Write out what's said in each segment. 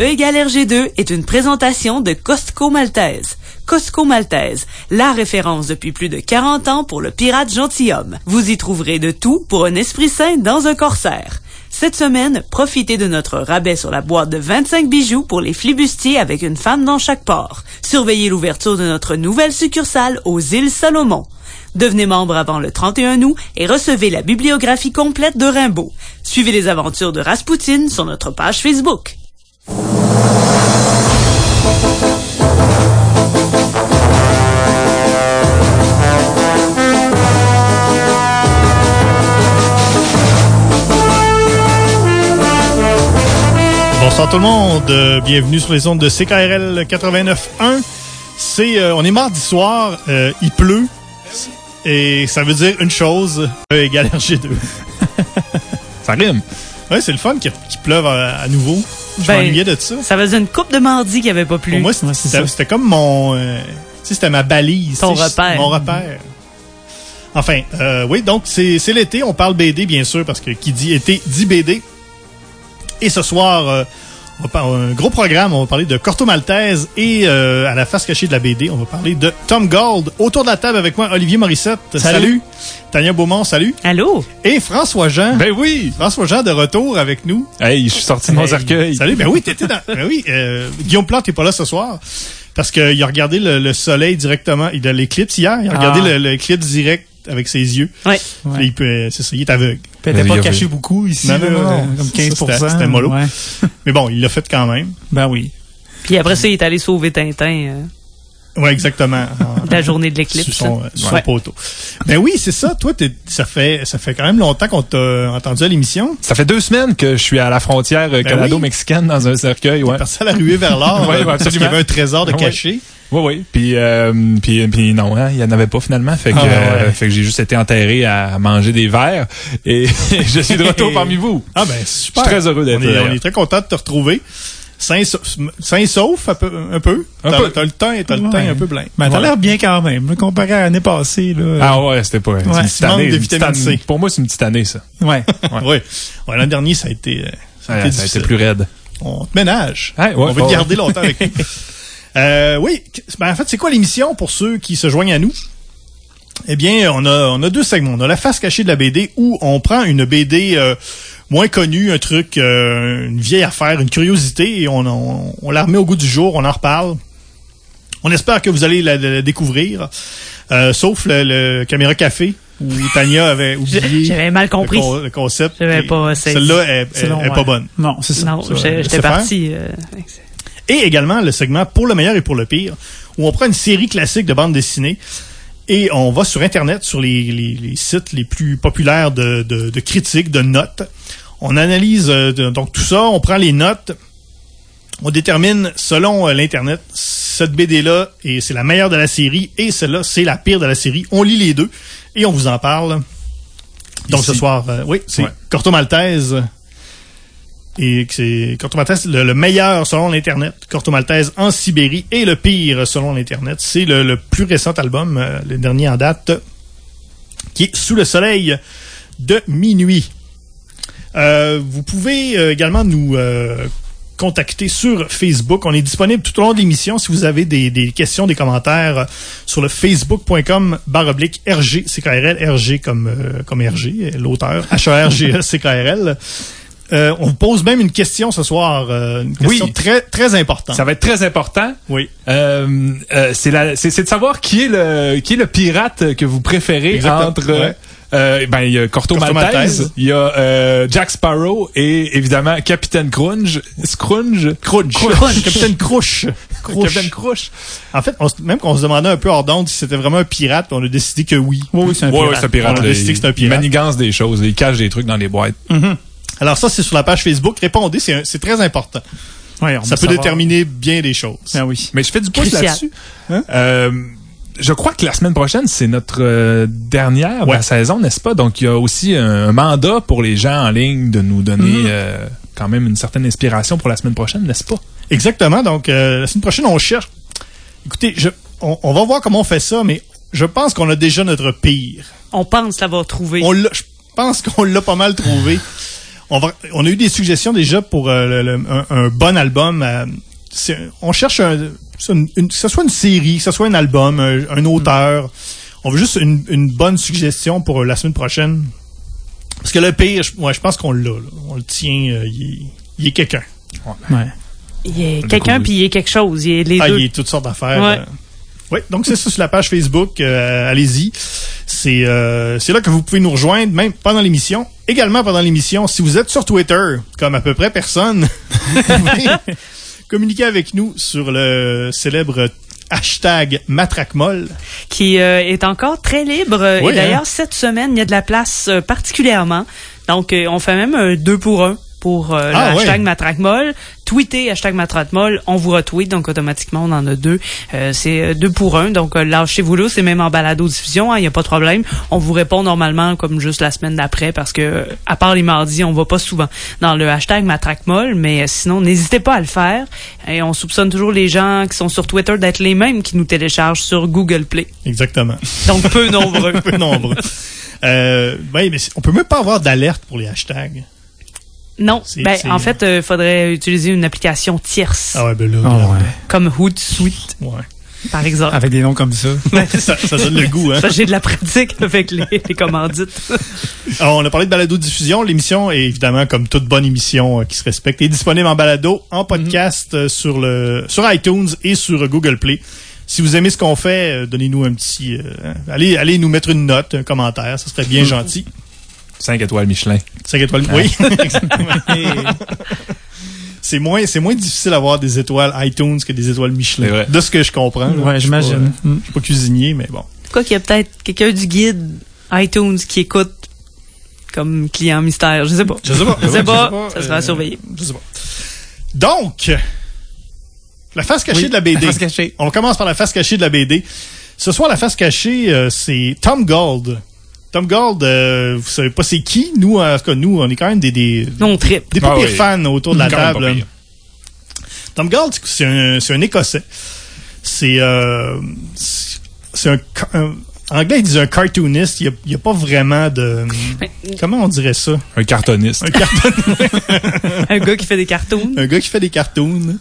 E égale RG2 est une présentation de Costco Maltese. Costco Maltese, la référence depuis plus de 40 ans pour le pirate gentilhomme. Vous y trouverez de tout pour un esprit sain dans un corsaire. Cette semaine, profitez de notre rabais sur la boîte de 25 bijoux pour les flibustiers avec une femme dans chaque port. Surveillez l'ouverture de notre nouvelle succursale aux îles Salomon. Devenez membre avant le 31 août et recevez la bibliographie complète de Rimbaud. Suivez les aventures de Raspoutine sur notre page Facebook. Bonsoir tout le monde, euh, bienvenue sur les ondes de CKRL 89.1. C'est, euh, on est mardi soir, euh, il pleut, et ça veut dire une chose, E égale RG2. Ça rime. Ouais, c'est le fun qu'il pleuve à, à nouveau. Je Ben, m'ennuyais de ça. Ça faisait une coupe de mardi qui avait pas plu. Pour moi, c'était- comme mon, euh, c'était ma balise. Ton repère. Mon repère. Enfin, euh, oui, donc c'est c'est l'été, on parle BD bien sûr, parce que qui dit été dit BD. Et ce soir, euh, on va par- un gros programme, on va parler de Corto Maltese et euh, à la face cachée de la BD, on va parler de Tom Gold. Autour de la table avec moi, Olivier Morissette. Salut. Tania Beaumont, salut. Allô? Et François Jean. Ben oui! François Jean de retour avec nous. Hey, je suis sorti de mon Hey, cercueil. Salut, ben oui, t'étais dans. Ben oui, euh, Guillaume Plante n'est pas là ce soir parce qu'il a regardé le, le soleil directement. Il a l'éclipse hier. Il a regardé Ah. l'éclipse direct avec ses yeux. Ouais. Il peut, c'est ça, il est aveugle. Puis elle était Mais pas cachée avait- beaucoup ici, Non, non, là, non, non. comme Ça, 15 c'était- c'était mollo. Ouais. Mais bon, il l'a fait quand même. Ben oui. Puis après ça, il est allé sauver Tintin Ouais, exactement. la journée de Sur l'éclipse. son, euh, sur son Ouais. poteau. Ben oui, c'est ça. Toi, t'es- ça fait, ça fait quand même longtemps qu'on t'a entendu à l'émission. Ça fait deux semaines que je suis à la frontière euh, Ben canado-mexicaine dans un cercueil, ouais. Parti à la ruée vers l'or. Ouais, ouais, parce qu'il y avait un trésor de Ouais. caché. Oui, oui. Puis, euh, puis, puis non, hein, il y en avait pas finalement. Fait que, Ah, ouais. euh, fait que j'ai juste été enterré à manger des verres et je suis de retour parmi vous. Ah ben super. Je suis très heureux d'être on est, là. on est très content de te retrouver. Sain, sa- sain sauf un peu. Un peu. T'as, le temps t'as le Ouais. temps un peu plein. Ben, t'as Ouais. l'air bien quand même, là, comparé à l'année passée, là. Ah ouais, c'était pas. une petite année, de vitamine. C. Pour moi, c'est une petite année, ça. Ouais. Ouais. ouais. l'an dernier, ça a été, euh, ça a été ça a difficile. été plus raide. On te ménage. Ouais, ouais, on veut te garder longtemps avec nous. Euh, oui. Ben, en fait, c'est quoi l'émission pour ceux qui se joignent à nous? Eh bien, on a, on a deux segments. On a la face cachée de la BD où on prend une BD euh, moins connue, un truc, euh, une vieille affaire, une curiosité, et on, on, on la remet au goût du jour, on en reparle. On espère que vous allez la, la découvrir, euh, sauf le, le caméra café où Tania avait oublié J'avais mal le, compris. con- le concept. J'avais pas. Celle-là est, est- Selon, est ouais. pas bonne. Non, c'est ça. Non, j'étais parti. euh. Et également le segment pour le meilleur et pour le pire, où on prend une série classique de bande dessinée et on va sur Internet, sur les, les- les sites les plus populaires de, de- de critiques, de notes. On analyse euh, donc tout ça, on prend les notes, on détermine selon euh, l'Internet cette BD-là, et c'est la meilleure de la série, et celle-là, c'est la pire de la série. On lit les deux, et on vous en parle. Donc Ici. ce soir, euh, oui, c'est Ouais. Corto Maltese. Et c'est Corto Maltese, le, le meilleur selon l'Internet. Corto Maltese en Sibérie et le pire selon l'Internet. C'est le, le plus récent album, euh, le dernier en date, qui est Sous le soleil de minuit. Euh, vous pouvez euh, également nous euh, contacter sur Facebook. On est disponible tout au long de l'émission. Si vous avez des, des questions, des commentaires euh, sur le facebook.com barre oblique RG, CKRL, RG comme, euh, comme RG, l'auteur, H-E-R-G-E, CKRL. Euh, on vous pose même une question ce soir, euh, une question Oui. très, très importante. Ça va être très important. Oui. Euh, c'est la- c'est c'est de savoir qui est le qui est le pirate que vous préférez Exactement. entre Ouais. Euh, ben il y a Corto, Corto Maltese, Maltese. il y a euh, Jack Sparrow et évidemment Capitaine Crunch, Scrunch, Crunch. Crunch. Capitaine Crouch. Capitaine Crunch. En fait, on même qu'on se demandait un peu hors d'onde si c'était vraiment un pirate, on a décidé que oui. Oui, oui, c'est un Ouais, ouais, un pirate. On a décidé que c'est un Il- pirate. Il manigance des choses, il cache des trucs dans les boîtes. Alors ça, c'est sur la page Facebook. Répondez, c'est très important. Ouais, on Ça peut savoir. déterminer bien des choses. Ben oui. Mais je fais du pouce là-dessus. Hein? Euh, je crois que la semaine prochaine, c'est notre euh, dernière de Ouais. la saison, n'est-ce pas? Donc, il y a aussi un mandat pour les gens en ligne de nous donner Mhm. euh, quand même une certaine inspiration pour la semaine prochaine, n'est-ce pas? Exactement. Donc, euh, la semaine prochaine, on cherche. Écoutez, je, on, on va voir comment on fait ça, mais je pense qu'on a déjà notre pire. On pense l'avoir trouvé. On l'a- je pense qu'on l'a pas mal trouvé. On, va, on a eu des suggestions déjà pour euh, le- le- un, un bon album. C'est- on cherche un, une- une- que ce soit une série, que ce soit un album, un, un auteur. On veut juste une, une bonne suggestion pour la semaine prochaine. Parce que le pire, je, ouais, je pense qu'on l'a. là. On le tient. euh, il, est- il est quelqu'un. Ouais. Il y a quelqu'un puis il y a quelque chose. Il y a les Ah, deux. il y a toutes sortes d'affaires. Ouais. euh. Oui, donc c'est ça sur la page Facebook. euh, Allez-y. C'est euh, c'est là que vous pouvez nous rejoindre, même pendant l'émission. Également pendant l'émission, si vous êtes sur Twitter, comme à peu près personne, vous pouvez communiquer avec nous sur le célèbre hashtag matraquemol. qui euh, est encore très libre. Oui, et d'ailleurs, hein? cette semaine, il y a de la place euh, particulièrement. Donc, euh, on fait même un deux pour un pour euh, Ah, le hashtag Matracmol. Tweetez hashtag Matracmol, on vous retweet, donc automatiquement, on en a deux. Euh, c'est euh, deux pour un, donc euh, lâchez-vous là, c'est même en balado-diffusion, il n'y a pas de problème. On vous répond normalement comme juste la semaine d'après, parce que à part les mardis, on va pas souvent dans le hashtag Matracmol, mais euh, sinon, n'hésitez pas à le faire. Et on soupçonne toujours les gens qui sont sur Twitter d'être les mêmes qui nous téléchargent sur Google Play. Exactement. Donc, peu nombreux. Peu nombreux. Euh, mais on peut même pas avoir d'alerte pour les hashtags. Non, ben, en fait, il faudrait utiliser une application tierce, Ah ouais, ben là, Ah ouais. comme Hootsuite, ouais. par exemple. Avec des noms comme ça. ça, ça donne le goût, hein. Ça, j'ai de la pratique avec les, les commandites. Alors, on a parlé de balado-diffusion. L'émission est évidemment, comme toute bonne émission euh, qui se respecte, est disponible en balado, en podcast euh, sur le sur iTunes et sur euh, Google Play. Si vous aimez ce qu'on fait, euh, donnez-nous un petit... euh, allez, allez nous mettre une note, un commentaire, ça serait bien gentil. 5 étoiles Michelin. 5 étoiles, oui. exactement. c'est moins, c'est moins difficile d'avoir des étoiles iTunes que des étoiles Michelin. vrai. De ce que je comprends. là. Ouais, pas, j'imagine. euh. Je suis pas cuisinier, mais bon. Quoi qu'il y a peut-être quelqu'un du guide iTunes qui écoute comme client mystère. Je sais pas. Je sais pas. Je sais pas. Je sais Ça sera à surveiller. Je sais pas. Donc, la face cachée Oui, de la BD. la face cachée. On commence par la face cachée de la BD. Ce soir, la face cachée, euh, c'est Tom Gold. Tom Gold, euh, vous savez pas c'est qui? Nous, en tout cas, nous, on est quand même des, des, Non, des pas Ah pires oui. fans autour de la table. Tom Gold, c'est un, c'est un Écossais. C'est euh, c'est un, En anglais, ils disent un cartooniste. Il n'y a, pas vraiment de... Comment on dirait ça? Un cartoniste. Un, carton, Un gars qui fait des cartoons. un gars qui fait des cartoons.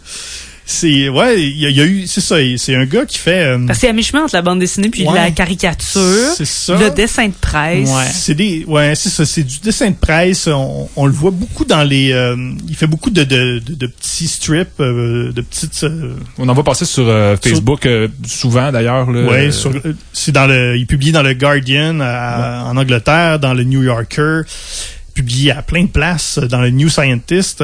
C'est... Ouais, il y, a- il y a eu... C'est ça, c'est un gars qui fait... euh, Parce que c'est à mi-chemin entre la bande dessinée puis Ouais. la caricature, C'est ça. le dessin de presse. Ouais. C'est des, ouais, c'est ça, c'est du dessin de presse. On, on le voit beaucoup dans les, euh, il fait beaucoup de, de, de, de petits strips, euh, de petites, euh, On en va passer sur euh, Facebook euh, souvent d'ailleurs. là. ouais, sur- c'est dans le, il publie dans le Guardian à- en Angleterre, dans le New Yorker, publié à plein de places dans le New Scientist.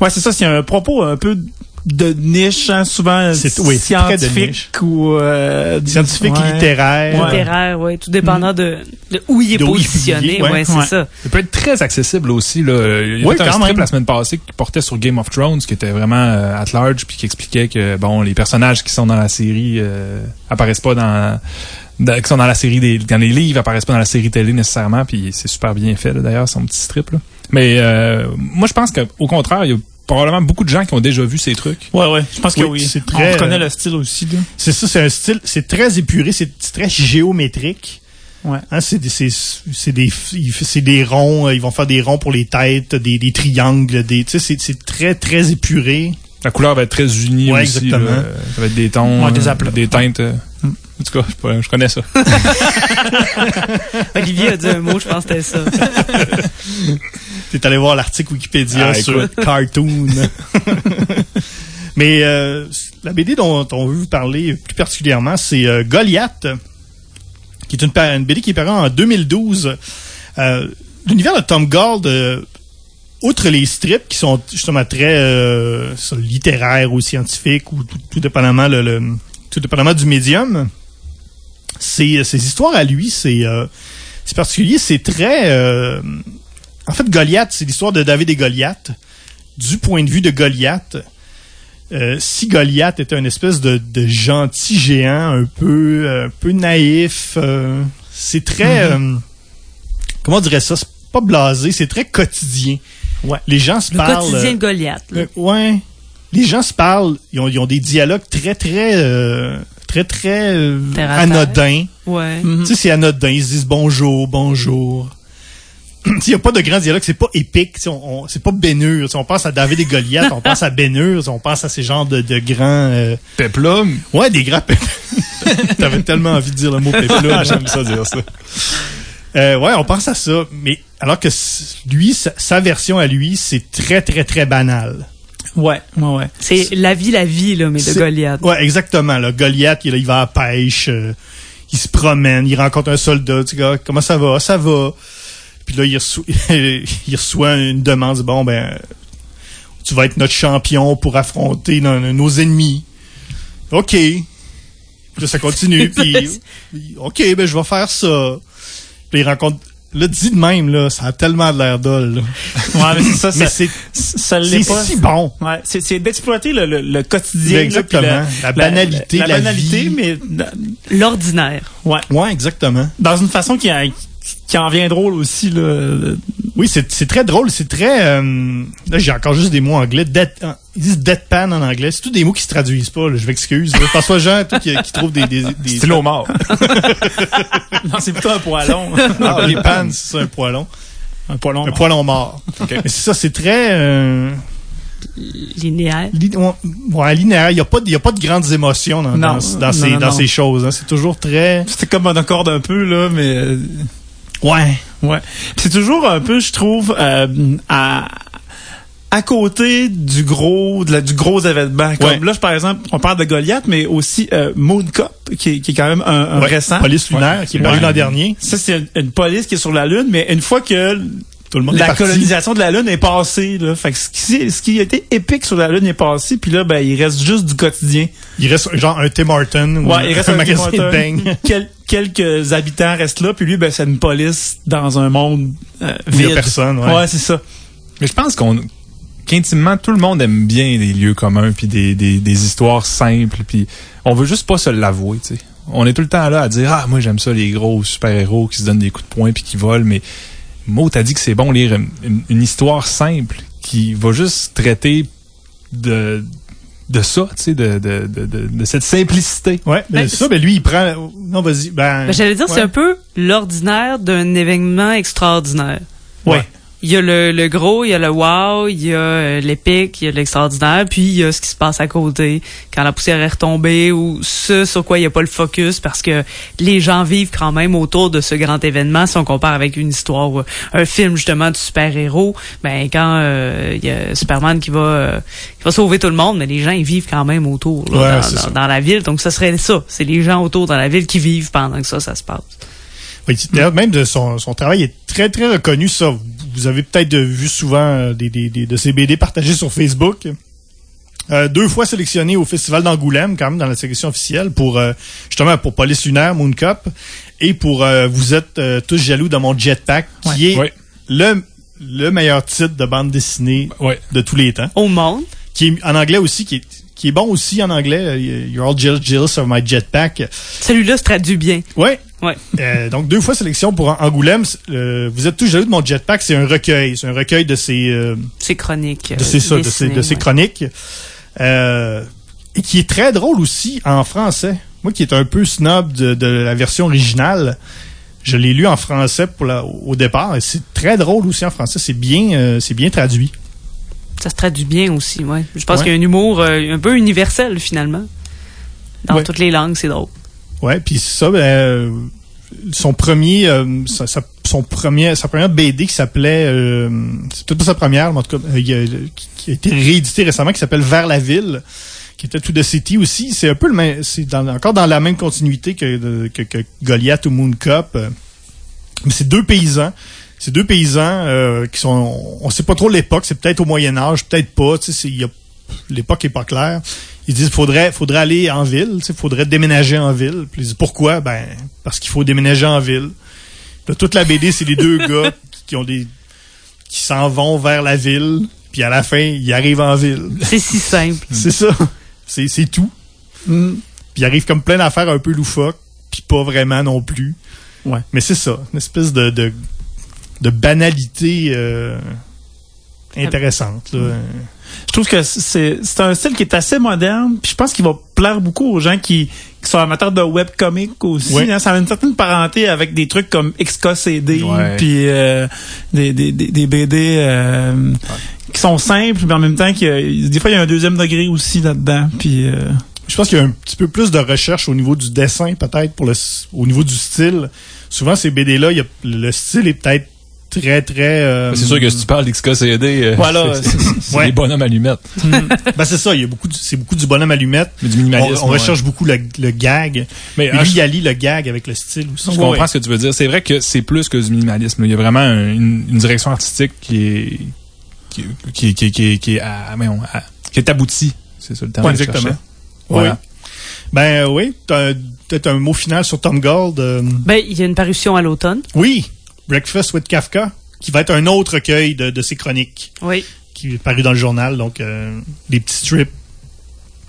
Ouais, c'est ça, c'est un propos un peu de niche, hein, souvent oui, de scientifique ou euh, Scientifique, ouais. littéraire. Ouais. littéraire, ouais, tout dépendant de, de où il est De il positionné, publié, ouais. ouais, c'est ça. Il peut être très accessible aussi. Là. Il y a Oui, fait un strip la semaine passée qui portait sur Game of Thrones, qui était vraiment euh, at large, puis qui expliquait que bon, les personnages qui sont dans la série euh, apparaissent pas dans, qui sont dans la série des dans les livres apparaissent pas dans la série télé nécessairement, puis c'est super bien fait là, d'ailleurs son petit strip là. Mais euh, moi je pense qu'au contraire, il y a probablement beaucoup de gens qui ont déjà vu ces trucs. Ouais, ouais, je pense que Oui, c'est très, On reconnaît euh, le style aussi, là. C'est ça, c'est un style, c'est très épuré, c'est très géométrique. Ouais. Hein, c'est des, c'est, c'est des, c'est des ronds, euh, ils vont faire des ronds pour les têtes, des, des triangles, des, tu sais, c'est, c'est très, très épuré. La couleur va être très unie Ouais, aussi. exactement. là. Ça va être des tons, Ouais, des euh, aplats. des teintes. En tout cas, je, connais ça. Olivier a dit un mot, je pense que c'était ça. T'es allé voir l'article Wikipédia Ah, sur Cartoon. Mais euh, la BD dont on veut vous parler plus particulièrement, c'est euh, Goliath, qui est une, BD qui est parue en 2012. Euh, L'univers de Tom Gold, euh, outre les strips qui sont justement très euh, littéraires ou scientifiques ou tout, tout dépendamment le, le- tout dépendamment du médium, c'est ces histoires à lui, c'est euh, particulier, c'est très euh, en fait Goliath, c'est l'histoire de David et Goliath du point de vue de Goliath. Euh, si Goliath était une espèce de, de gentil géant, un peu, un peu naïf, euh, c'est très, euh, comment on dirait ça, c'est pas blasé, c'est très quotidien. Ouais. Les gens se Le parlent. quotidien de Goliath. là. euh, ouais. Les gens se parlent, ils ont, ils ont des dialogues très, très, euh, très, très euh, anodins. Ouais. Mhm. Tu sais, c'est anodin. Ils se disent bonjour, bonjour. il n'y a pas de grands dialogues, c'est pas épique, tu sais, on, on- c'est pas Bénur. tu sais, On pense à David et Goliath, on pense à Bénur, on pense à ces genres de, de grands... euh, Peplum. ouais, des grands... pép- T'avais tellement envie de dire le mot péplum. Ah, J'aime ça dire ça. Euh, ouais, on pense à ça, mais alors que lui, sa, sa version à lui, c'est très, très, très banal. Ouais, ouais, ouais. C'est la vie, la vie, là, mais de Goliath. Ouais, exactement. Là. Goliath, il, il va à la pêche, euh, il se promène, il rencontre un soldat, tu sais, comment ça va? Ça va. Puis là, il reçoit, il reçoit une demande, dit, bon, ben, tu vas être notre champion pour affronter nos, nos ennemis. OK. Puis là, ça continue, puis, OK, ben, je vais faire ça. Puis il rencontre, là, dit de même, là, ça a tellement de l'air dol, là. Ouais, mais c'est ça, Mais ça, c'est, ça si bon. Ouais, c'est, c'est d'exploiter le, le, le quotidien. Exactement. La banalité la, banalité, vie. mais L'ordinaire. ouais, Ouais, exactement. dans une façon qui, a- qui en vient drôle aussi là. Oui, c'est c'est très drôle, c'est très... euh, là, j'ai encore juste des mots anglais. Euh, ils disent deadpan en anglais. C'est tous des mots qui se traduisent pas, là, je m'excuse. François Jean, toi, qui, qui trouve des... des, des Stylo mort. non, c'est plutôt un poilon. Ah, les pannes, c'est ça, un poilon. un poilon. Un poilon mort. Mais c'est ça, c'est très... Euh, Linéaire. li- ouais, linéaire. Il n'y a, pas de- il y a pas de grandes émotions dans, Non, dans, dans non, ces, non, dans non. ces choses. hein. C'est toujours très... C'était comme un accord un peu là, mais euh, Ouais. ouais. C'est toujours un peu, je trouve, euh, à à côté du gros de la- du gros événement. Comme Ouais. là, je- par exemple, on parle de Goliath, mais aussi euh, Moon Cup, qui, est- qui est quand même un, un Ouais. récent. Police lunaire, qui est paru Ouais. l'an dernier. Ça, c'est une, une police qui est sur la Lune, mais une fois que Tout le monde la colonisation de la Lune est passée, là, fait que ce qui, ce qui a été épique sur la Lune est passé, puis là, ben, il reste juste du quotidien. Il reste genre un Tim Horton ou Ouais, il reste un un magasin de. Quel- quelques habitants restent là, puis lui, ben, c'est une police dans un monde euh, Il y a vide. personne, ouais. Ouais, c'est ça. Mais je pense qu'on qu'intimement tout le monde aime bien des lieux communs puis des, des, des histoires simples puis on veut juste pas se l'avouer, tu sais. On est tout le temps là à dire ah moi j'aime ça les gros super-héros qui se donnent des coups de poing puis qui volent mais Mo t'as dit que c'est bon lire une, histoire simple qui va juste traiter de de ça, tu sais de, de, de, de, de cette simplicité. Ouais, mais Ben, ça, ben lui, il prend... Non, vas-y. Ben, Ben, J'allais dire, c'est un peu l'ordinaire d'un événement extraordinaire. Ouais. Il y a le, le gros, il y a le wow, il y a euh, l'épique, il y a l'extraordinaire, puis il y a ce qui se passe à côté. Quand la poussière est retombée ou ce sur quoi il n'y a pas le focus parce que les gens vivent quand même autour de ce grand événement. Si on compare avec une histoire ou un film justement de super-héros, ben quand euh, il y a Superman qui va euh, qui va sauver tout le monde, mais les gens ils vivent quand même autour là, Ouais, dans, la ville, donc ça serait ça, c'est les gens autour dans la ville qui vivent pendant que ça ça se passe. Oui, D'ailleurs, même de son, son travail est très, très reconnu, ça. Vous avez peut-être vu souvent euh, des, des, des- de ces BD partagés sur Facebook. Euh, deux fois sélectionné au Festival d'Angoulême, quand même, dans la sélection officielle, pour euh, justement pour Police Lunaire, Moon Cup, et pour euh, Vous êtes euh, tous jaloux dans mon jetpack, qui est Ouais. le, le meilleur titre de bande dessinée Ouais. de tous les temps. Au monde, Qui est en anglais aussi, qui est, qui est bon aussi en anglais. euh, You're all jealous, jealous of my jetpack. celui-là se traduit bien. Ouais. Ouais. Euh, donc deux fois sélection pour Angoulême. Euh, vous êtes tous jaloux de mon jetpack, c'est un recueil, c'est un recueil de ses euh, C'est chronique. de ses, ça, de ses, de ses chroniques et qui est très drôle aussi en français. Moi qui est un peu snob de, de la version originale, je l'ai lu en français pour la, au départ et c'est très drôle aussi en français. C'est bien, c'est bien traduit. Ça se traduit bien aussi, ouais. Je pense Ouais. qu'il y a un humour euh, un peu universel finalement. Dans Ouais. toutes les langues, c'est drôle. Ouais, puis ça, ben, euh, son premier, euh, sa, sa- son premier, sa première BD qui s'appelait, euh, c'est peut-être pas sa première, mais en tout cas, euh, qui, a été réédité récemment, qui s'appelle Vers la ville, qui était To the City aussi. C'est un peu le même, c'est dans- encore dans la même continuité que, de- que, que Goliath ou Moon Cup. Mais c'est deux paysans. C'est deux paysans euh, qui sont, on sait pas trop l'époque. C'est peut-être au Moyen Âge, peut-être pas. L'époque est pas claire. Ils disent faudrait faudrait aller en ville, il faudrait déménager en ville. Puis ils disent pourquoi? Ben parce qu'il faut déménager en ville. Puis là, toute la BD c'est les deux gars qui- ont des qui s'en vont vers la ville, puis à la fin ils arrivent en ville. C'est si simple. C'est ça. C'est c'est tout. Mm. Puis il arrive comme plein d'affaires un peu loufoques, puis pas vraiment non plus. Ouais. Mais c'est ça, une espèce de de, de banalité euh, intéressante. là. je trouve que c'est c'est un style qui est assez moderne. Puis je pense qu'il va plaire beaucoup aux gens qui, qui sont amateurs de webcomic aussi. Oui. hein. Ça a une certaine parenté avec des trucs comme XKCD, Ouais. puis euh, des, des, des, des BD euh, qui sont simples, mais en même temps, des fois, il y a un deuxième degré aussi là-dedans. Puis euh, Je pense qu'il y a un petit peu plus de recherche au niveau du dessin, peut-être, pour le, au niveau du style. Souvent, ces BD-là, le style est peut-être très, très... euh, C'est sûr que si tu parles d'XKCD, euh, Voilà, c'est- Ouais. des bonhommes allumettes. Ben, c'est ça, il y a beaucoup c'est beaucoup du bonhomme allumette. Mais du On, minimalisme. on recherche beaucoup le, le gag. Mais lui, je- il allie le gag avec le style aussi. Je comprends ce que tu veux dire. C'est vrai que c'est plus que du minimalisme. Il y a vraiment un- une, une direction artistique qui est qui, qui, qui, qui, qui est à- voyons, à- qui est aboutie. C'est ça le terme. Que exactement. Oui. Ben oui, t'as peut-être un mot final sur Tom Gold. euh, Ben, il y a une parution à l'automne. oui, Breakfast with Kafka, qui va être un autre recueil de, de ses chroniques, Oui. qui est paru dans le journal, donc euh, des petits strips.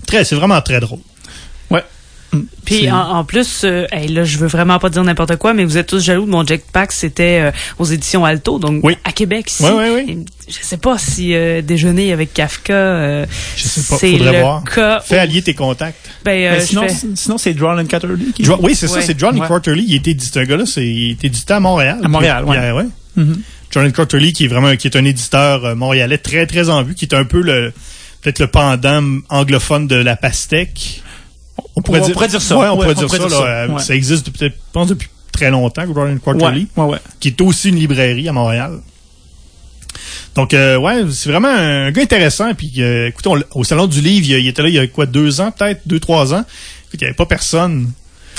Très, c'est vraiment très drôle. Puis en, en plus, euh, hey, là, je veux vraiment pas dire n'importe quoi, mais vous êtes tous jaloux de mon jetpack. C'était euh, aux éditions Alto, donc Oui. à Québec. Ici. Oui, oui, oui. Je sais pas si euh, déjeuner avec Kafka, euh, Je sais pas, c'est faudrait le voir. cas. Fais où- allier tes contacts. Ben, euh, sinon, fais- sinon c'est Drawn and Catterley qui Jo- oui, c'est ça, c'est John Ouais. Quarterly. Il était un gars-là, c'est, il était édité à Montréal. À Montréal, Puis, ouais. John Quarterly, qui est vraiment, qui est un éditeur euh, montréalais très, très en vue, qui est un peu le, peut-être le pendant anglophone de la pastèque. On pourrait, On dire, pourrait dire ça. Ouais, on Ouais, pourrait on dire ça, dire là. ça. Ouais. Ça existe depuis, peut-être, je pense, depuis très longtemps, Ouais, Quarterly, ouais, ouais. qui est aussi une librairie à Montréal. Donc, euh, ouais, c'est vraiment un gars intéressant. Puis, euh, écoutez, on au Salon du Livre, il, il était là il y a quoi, deux ans, peut-être, deux, trois ans? Écoute, il n'y avait pas personne.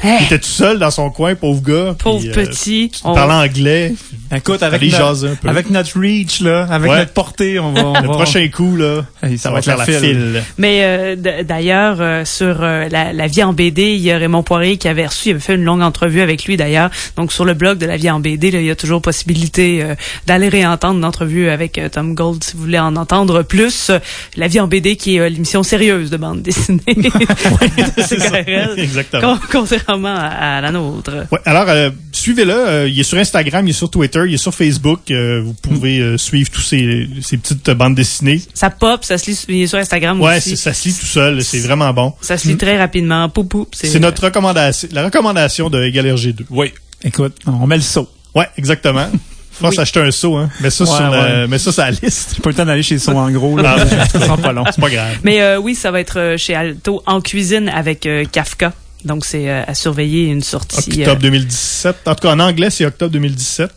Hey, Il était tout seul dans son coin, pauvre gars. pauvre puis, euh, petit. il on- parlait anglais. Écoute, avec un peu. avec notre reach, là, avec Ouais. notre portée, on va. on Le va- prochain coup, là, Hey, ça va être faire la la file. file. Mais euh, d'ailleurs, euh, sur euh, la, la vie en BD, il y a Raymond Poirier qui avait reçu, il avait fait une longue entrevue avec lui d'ailleurs. Donc sur le blog de la vie en BD, là, il y a toujours possibilité euh, d'aller réentendre une entrevue avec euh, Tom Gold si vous voulez en entendre plus. La vie en BD qui est euh, l'émission sérieuse de bande dessinée de CKRL, Exactement. con- contrairement à, à la nôtre. Ouais, alors, euh, suivez-le. euh, il est sur Instagram, il est sur Twitter, il est sur Facebook. euh, vous pouvez euh, suivre tous ces, ces petites euh, bandes dessinées. Ça pop, ça se lit il est sur Instagram Ouais, aussi. c'est- ça se lit tout seul. C'est vraiment bon. Ça se lit très rapidement. Pou, pou, C'est notre recommandation, la recommandation de Égal RG2. Oui. Écoute, on met le saut. Ouais, exactement. Faut Oui. s'acheter un seau, hein. Mets ça Ouais, sur, ouais. mets ça sur la liste. J'ai pas eu le temps d'aller chez Son en gros, là. Ah, ça sera pas long. C'est pas grave. Mais euh, oui, ça va être chez Alto en cuisine avec euh, Kafka. Donc c'est euh, à surveiller une sortie. euh, Octobre 2017. En tout cas, en anglais, c'est octobre 2017.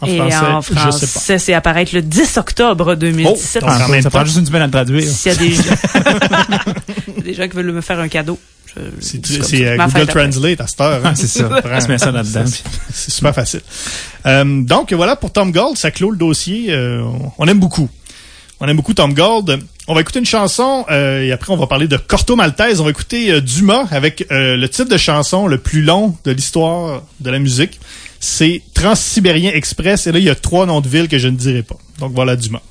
En et français, en je sais pas. français, c'est apparaître le 10 octobre 2017. Oh, Ah, en même ça prend juste une semaine à le traduire. S'il y a des gens, des gens qui veulent me faire un cadeau. je- C'est euh, Ma Google. Translate à cette heure. hein. Ah, c'est ça. Prends- On se met ça là-dedans. C'est- C'est super facile. Euh, donc voilà pour Tom Gold, ça clôt le dossier. Euh, on aime beaucoup. On aime beaucoup Tom Gold. On va écouter une chanson euh, et après on va parler de Corto Maltese. On va écouter euh, Dumas avec euh, le titre de chanson le plus long de l'histoire de la musique. C'est Transsibérien Express et là il y a trois noms de villes que je ne dirai pas. Donc voilà Dumas.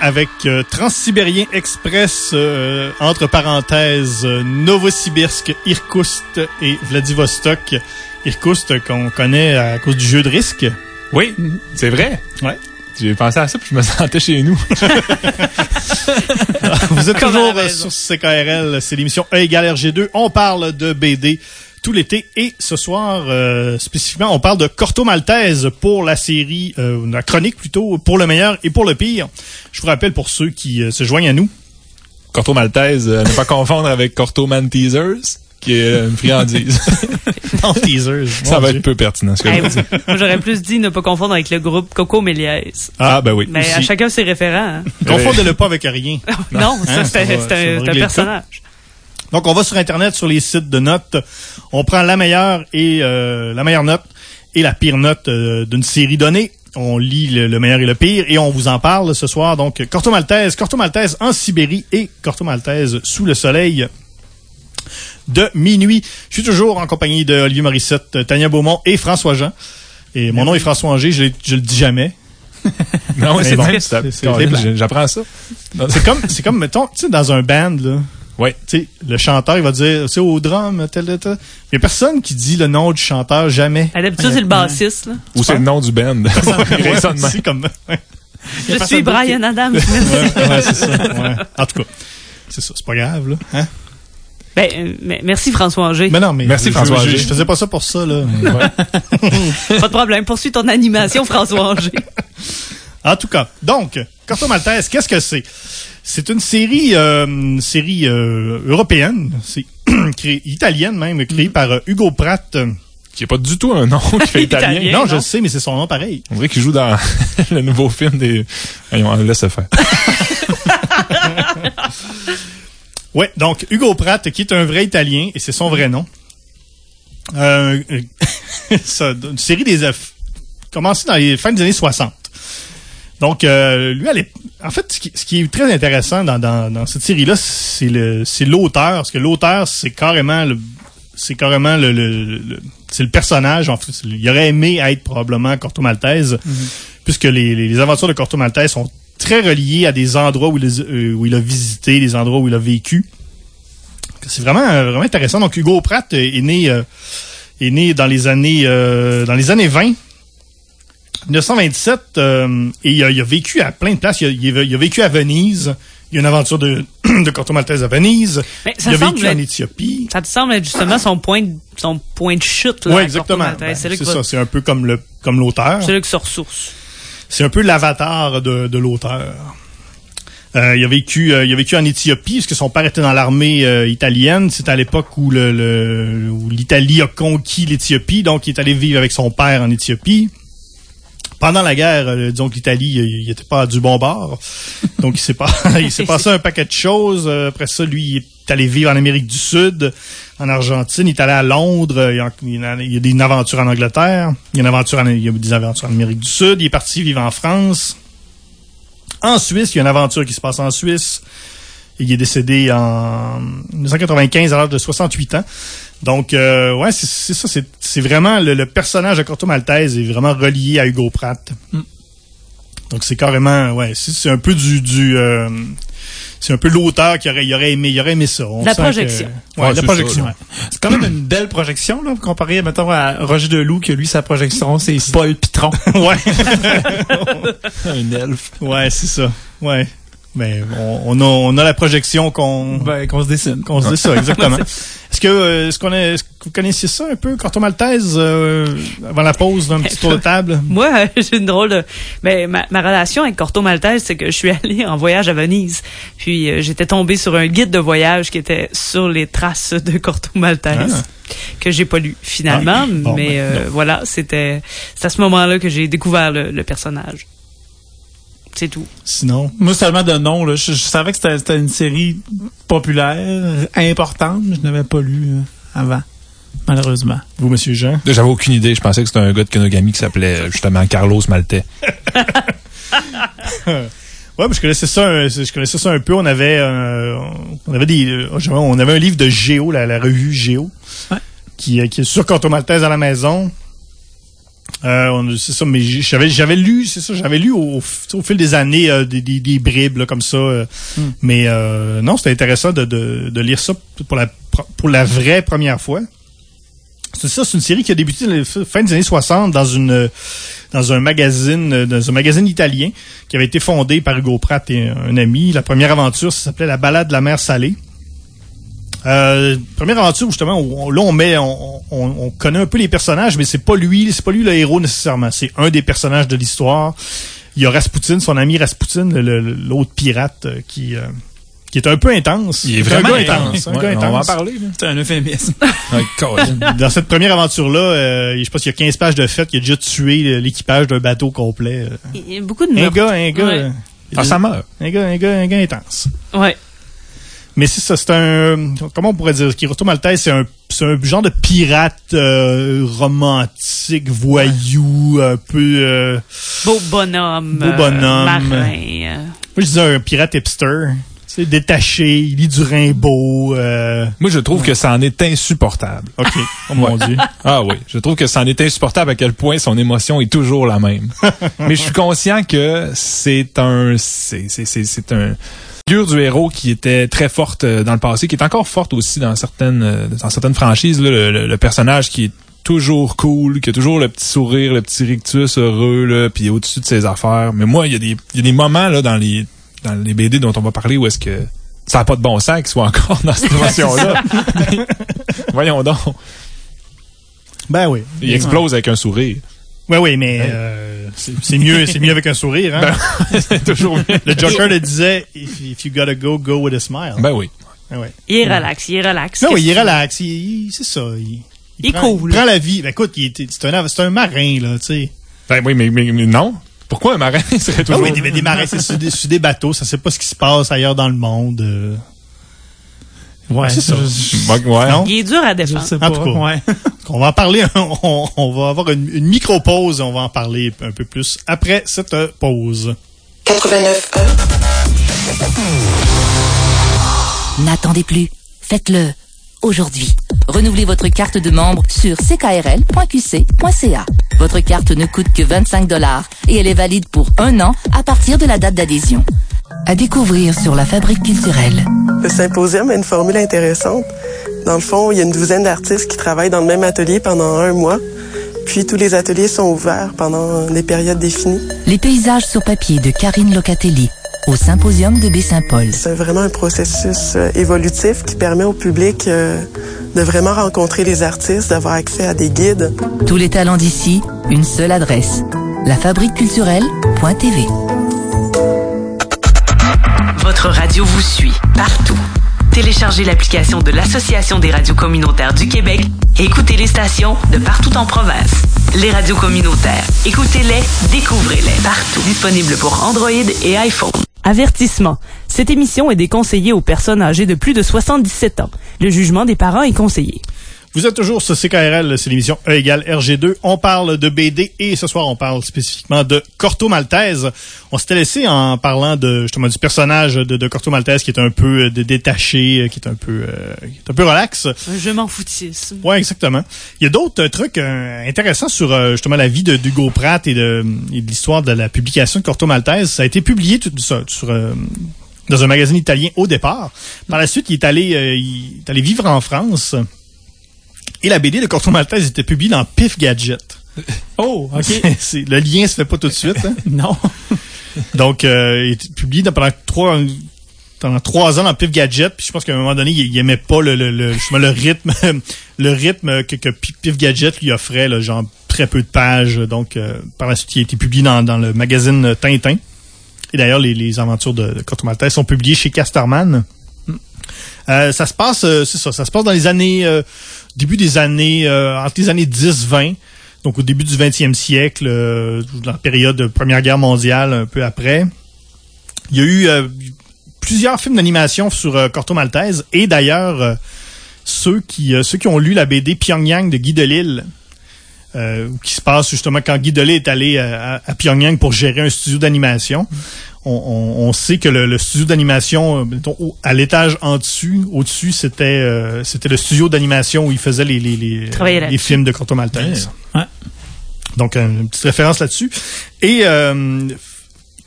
Avec euh, Transsibérien Express, euh, entre parenthèses, euh, Novosibirsk, Irkoutsk et Vladivostok. Irkoutsk qu'on connaît à cause du jeu de risque. Oui, c'est vrai. Ouais. J'ai pensé à ça puis je me sentais chez nous. Vous êtes toujours euh, sur CKRL, c'est l'émission E égale RG2. On parle de BD tout l'été et ce soir, euh, spécifiquement, on parle de Corto Maltese pour la série, euh, la chronique plutôt, pour le meilleur et pour le pire. Je vous rappelle pour ceux qui euh, se joignent à nous, Corto Maltese, euh, ne pas confondre avec Corto Man Teasers, qui est une friandise. dans le teaser. ça va Dieu. être peu pertinent, ce que Hey, moi, j'aurais plus dit ne pas confondre avec le groupe Coco Méliès. Ah, ben oui. Mais à chacun ses référents. hein. Confondez-le pas avec rien. non, ça, Hein, ça un, c'est un personnage. Donc, on va sur Internet, sur les sites de notes. On prend la meilleure et euh, la meilleure note et la pire note euh, d'une série donnée. On lit le, le meilleur et le pire et on vous en parle ce soir. Donc, Corto Maltese, Corto Maltese en Sibérie et Corto Maltese sous le soleil de minuit. Je suis toujours en compagnie de Olivier Morissette, Tania Beaumont et François Jean. Et mon nom est François Angers, je, je le dis jamais. Non, c'est bon, plat. J'apprends ça. C'est comme, c'est comme, mettons, tu sais, dans un band, là. Ouais. Tu sais, le chanteur, il va dire, c'est au drum, tel, tel, tel. Il y a personne qui dit le nom du chanteur, jamais. À l'habitude, c'est le bassiste. là. Ou c'est le nom du band. C'est comme, ouais. Je suis qui- Brian Adams. Ouais, ouais, c'est ça. ouais. En tout cas, c'est ça, c'est pas grave, là. Hein? ben, euh, mais- merci François Angers. Mais non, mais. Merci, je- François je, Angers. je faisais pas ça pour ça, là. Ouais. Pas de problème. Poursuis ton animation, François Angers. En tout cas, donc, Corto Maltese, qu'est-ce que c'est? C'est une série, euh, une série euh, européenne, c'est italienne même, créée par euh, Hugo Pratt. Qui n'est pas du tout un nom qui fait italien. Italien. non, non? je le sais, mais c'est son nom pareil. On dirait qu'il joue dans le nouveau film des... Allons, on le laisse faire. Ouais, donc Hugo Pratt, qui est un vrai Italien, et c'est son vrai nom. Euh, euh, ça, une série des aff- commencé dans les fins des années 60. Donc, euh, lui, elle est- en fait, ce qui, ce qui est très intéressant dans, dans, dans cette série-là, c'est le, c'est l'auteur, parce que l'auteur, c'est carrément le, c'est carrément le, le, le- c'est le personnage. En fait, il aurait aimé être probablement Corto Maltese, puisque les, les, les aventures de Corto Maltese sont très reliées à des endroits où il, euh, où il a visité, des endroits où il a vécu. C'est vraiment, euh, vraiment intéressant. Donc, Hugo Pratt est né, euh, est né dans les années, euh, dans les années 20. 1927, euh, et il a, il a vécu à plein de places. Il a, il a- il a vécu à Venise. Il y a une aventure de, de Corto Maltese à Venise. Mais ça il a semble vécu en Éthiopie. Ça te semble être justement son point de, son point de chute. Oui, exactement. Ben, c'est ça, c'est un peu comme le comme l'auteur. c'est là que se ressource. C'est un peu l'avatar de, de l'auteur. Euh, il a vécu, euh, il a vécu en Éthiopie parce que son père était dans l'armée euh, italienne. C'est à l'époque où le, le- où l'Italie a conquis l'Éthiopie, donc il est allé vivre avec son père en Éthiopie. Pendant la guerre, euh, disons que l'Italie, il il était pas du bon bord. Donc il s'est pas, il s'est passé un paquet de choses. Euh, Après ça, lui, il est allé vivre en Amérique du Sud, en Argentine. Il est allé à Londres. Euh, Il y a, il y a- une aventure en Angleterre. Il y a une aventure, en, il y a des aventures en Amérique du Sud. Il est parti vivre en France. En Suisse, il y a une aventure qui se passe en Suisse. Il est décédé en 1995 à l'âge de 68 ans. Donc, euh, ouais, c'est ça. c'est- C'est vraiment le, le personnage de Corto Maltese est vraiment relié à Hugo Pratt. Donc, c'est carrément, ouais, c'est c'est un peu du, du euh, c'est un peu l'auteur qui aurait, il aurait aimé, il aurait aimé ça. On La projection. Que, ouais, Ouais, la c'est projection. C'est quand même une belle projection, là, comparé, mettons, à Roger Deloup, que lui, sa projection, c'est Paul Pitron. ouais. Un elfe. Ouais, c'est ça. Ouais. Mais on, on a, on a la projection qu'on ben, qu'on se dessine. qu'on se dit ça, exactement. Est-ce que, euh, est-ce qu'on a, est-ce que vous connaissiez ça un peu, Corto Maltese, euh, avant la pause, d'un petit tour de table? Moi, j'ai une drôle de. Mais ma, ma relation avec Corto Maltese, c'est que je suis allée en voyage à Venise. Puis euh, j'étais tombée sur un guide de voyage qui était sur les traces de Corto Maltese. Que j'ai pas lu finalement, Ah, bon, mais ben, euh, voilà, c'était c'est à ce moment-là que j'ai découvert le, le personnage. C'est tout. Sinon, Moi, seulement de nom, là. Je, je savais que c'était une série populaire, importante, mais je n'avais pas lu euh, avant, malheureusement. vous, Monsieur Jean? J'avais aucune idée. Je pensais que c'était un gars de Kenogami qui s'appelait euh, justement Carlos Maltais. Ouais, mais je connaissais ça, un- je connaissais ça un peu. On avait, euh, on avait des, euh, on avait un livre de Géo, la, la revue Géo, Ouais. qui, euh, qui est sur Corto Maltese à la maison. Euh, c'est ça, mais j'avais, j'avais lu, c'est ça, j'avais lu au, au fil des années euh, des, des, des bribes là, comme ça. euh, Mais euh, non, c'était intéressant de, de, de lire ça pour la, pour la vraie première fois. C'est ça, c'est une série qui a débuté à la fin des années 60 dans une dans un magazine euh, dans un magazine italien qui avait été fondé par Hugo Pratt et un ami. La première aventure, ça s'appelait La balade de la mer salée. Euh, première aventure où justement, on- là on met, on, on- on connaît un peu les personnages, mais c'est pas lui, c'est pas lui le héros nécessairement. C'est un des personnages de l'histoire. Il y a Rasputin, son ami Rasputin, l'autre pirate euh, qui euh, qui est un peu intense. Il est un vraiment gars intense. un Ouais, gars on va en parler. C'est un euphémisme. Dans cette première aventure-là, euh, je pense qu'il y a 15 pages de fait, il a déjà tué l'équipage d'un bateau complet. euh. Il y a beaucoup de Un meurtres. gars, un gars, Ouais. euh, Ah, ça meurt. un gars, un gars, un gars intense. Ouais. Mais c'est ça, c'est un, comment on pourrait dire, Kiroto Maltese, c'est un, c'est un genre de pirate euh, romantique, voyou, un peu, euh, Beau bonhomme. Beau euh, bonhomme. marin. euh. moi je disais un pirate hipster. C'est détaché, il lit du Rimbaud. Euh, Moi, je trouve que ça en est insupportable. ok, oh mon dieu. Ah oui, je trouve que ça en est insupportable à quel point son émotion est toujours la même. Mais je suis conscient que c'est un c'est c'est c'est c'est un figure du héros qui était très forte euh, dans le passé, qui est encore forte aussi dans certaines euh, dans certaines franchises là, le, le- le personnage qui est toujours cool, qui a toujours le petit sourire, le petit rictus heureux là, puis au-dessus de ses affaires. Mais moi, il y a des il y a des moments là dans les dans les BD dont on va parler où est-ce que ça n'a pas de bon sens qu'il soit encore dans cette. Mais Voyons donc. Ben oui. Il explose avec un sourire. Ouais, oui, mais euh, c'est mieux, c'est mieux avec un sourire. Hein? c'est toujours mieux. le Joker le disait, if, if you gotta go, go with a smile. Ben oui. Ah ouais. Il est relax, il est relax. Non, Qu'est-ce il est que- relax, il, il- c'est ça. Il, Il est prend, cool. Il prend la vie. Ben, écoute, il était- c'est un, c'est un marin là, tu sais. Ben oui, mais, mais, mais non. Pourquoi un marin serait Ah toujours... oui, des, des marins, c'est sur des, sur des bateaux, ça sait pas ce qui se passe ailleurs dans le monde. euh. Ouais, C'est ça. je- Ouais, ouais. Non? Il est dur à Je défendre. sais pas. En tout cas. Ouais. On va en parler, on, on va avoir une, une micro-pause, on va en parler un peu plus après cette pause. 89.1. N'attendez plus. Faites-le aujourd'hui. Renouvelez votre carte de membre sur ckrl.qc.ca. Votre carte ne coûte que 25 dollars et elle est valide pour un an à partir de la date d'adhésion. À découvrir sur la Fabrique culturelle. Le symposium a une formule intéressante. Dans le fond, il y a une douzaine d'artistes qui travaillent dans le même atelier pendant un mois. Puis tous les ateliers sont ouverts pendant des périodes définies. Les paysages sur papier de Karine Locatelli au Symposium de Baie-Saint-Paul. C'est vraiment un processus euh, évolutif qui permet au public euh, de vraiment rencontrer les artistes, d'avoir accès à des guides. Tous les talents d'ici, une seule adresse. lafabriqueculturelle.tv. Radio vous suit partout. Téléchargez l'application de l'Association des radios communautaires du Québec et écoutez les stations de partout en province. Les radios communautaires, écoutez-les, découvrez-les partout. Disponible pour Android et iPhone. Avertissement. Cette émission est déconseillée aux personnes âgées de plus de 77 ans. Le jugement des parents est conseillé. Vous êtes toujours sur CKRL, c'est l'émission E égale RG2. On parle de BD et ce soir, on parle spécifiquement de Corto Maltese. On s'était laissé en parlant de justement du personnage de, de Corto Maltese qui est un peu euh, de- détaché, euh, qui est un peu, euh, qui est un peu relax. Je m'en foutisme. Ouais, exactement. Il y a d'autres euh, trucs euh, intéressants sur euh, justement la vie de d'Hugo Pratt et de, et de l'histoire de la publication de Corto Maltese. Ça a été publié tout ça sur euh, dans un magazine italien au départ. Par la suite, il est allé euh, il est allé vivre en France. Et la BD de Corto Maltese était publiée dans Pif Gadget. Oh, OK. Le lien se fait pas tout de suite. hein? non. Donc, euh, il est publié pendant trois, pendant trois ans dans Pif Gadget. Puis je pense qu'à un moment donné, il, il aimait pas le, le, le, le rythme, le rythme que, que Pi- Pif Gadget lui offrait, là, genre très peu de pages. Donc, euh, par la suite, il a été publié dans, dans le magazine Tintin. Et d'ailleurs, les, les aventures de, de Corto Maltese sont publiées chez Casterman. Euh, ça se passe, euh, c'est ça, ça se passe dans les années, euh, début des années, euh, entre les années 10-20, donc au début du 20e siècle, euh, dans la période de Première Guerre mondiale, un peu après. Il y a eu euh, plusieurs films d'animation sur euh, Corto Maltese, et d'ailleurs, euh, ceux qui ceux qui ont lu la BD Pyongyang de Guy Delisle, qui se passe justement quand Guy Delisle est allé à Pyongyang pour gérer un studio d'animation. On, on- on sait que le, le studio d'animation, euh, à l'étage en dessus, au-dessus, c'était euh, c'était le studio d'animation où il faisait les, les, les, les films de Corto Maltese. Ouais. Donc, euh, une petite référence là-dessus. Et euh,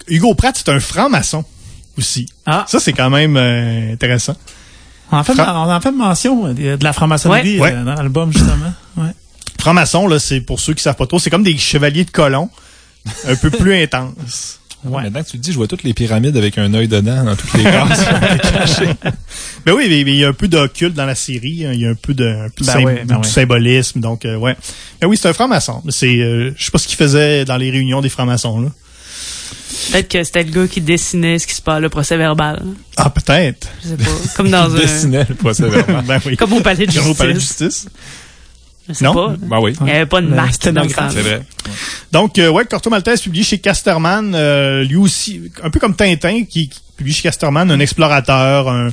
Hugo Pratt, c'est un franc-maçon aussi. Ah. Ça, c'est quand même euh, intéressant. On en fait, Fra- on en fait mention de la franc-maçonnerie Ouais. euh, dans l'album, justement. Ouais. Franc-maçon, là, c'est pour ceux qui savent pas trop, c'est comme des chevaliers de colons, un peu plus intenses. Ouais. Maintenant que tu le dis, je vois toutes les pyramides avec un œil dedans dans toutes les cases. Ben oui, mais mais il y a un peu d'occulte dans la série, hein, il y a un peu de, un peu de Ben sym- ouais, ben ouais. symbolisme, donc euh, ouais. Ben oui, c'est un franc-maçon. C'est, euh, je sais pas ce qu'il faisait dans les réunions des francs-maçons là. Peut-être que c'était le gars qui dessinait ce qui se passe, le procès verbal. Ah peut-être. Je sais pas. Comme dans un. Dessinait le procès verbal. ben oui. Comme au palais de Comme au palais de justice. Je Non? pas. Ben oui. Il n'y avait pas de marque dans le sténographe. temps. C'est vrai. Donc, euh, ouais, Corto Maltese publié chez Casterman, euh, lui aussi, un peu comme Tintin, qui, qui publie chez Casterman, un explorateur, un,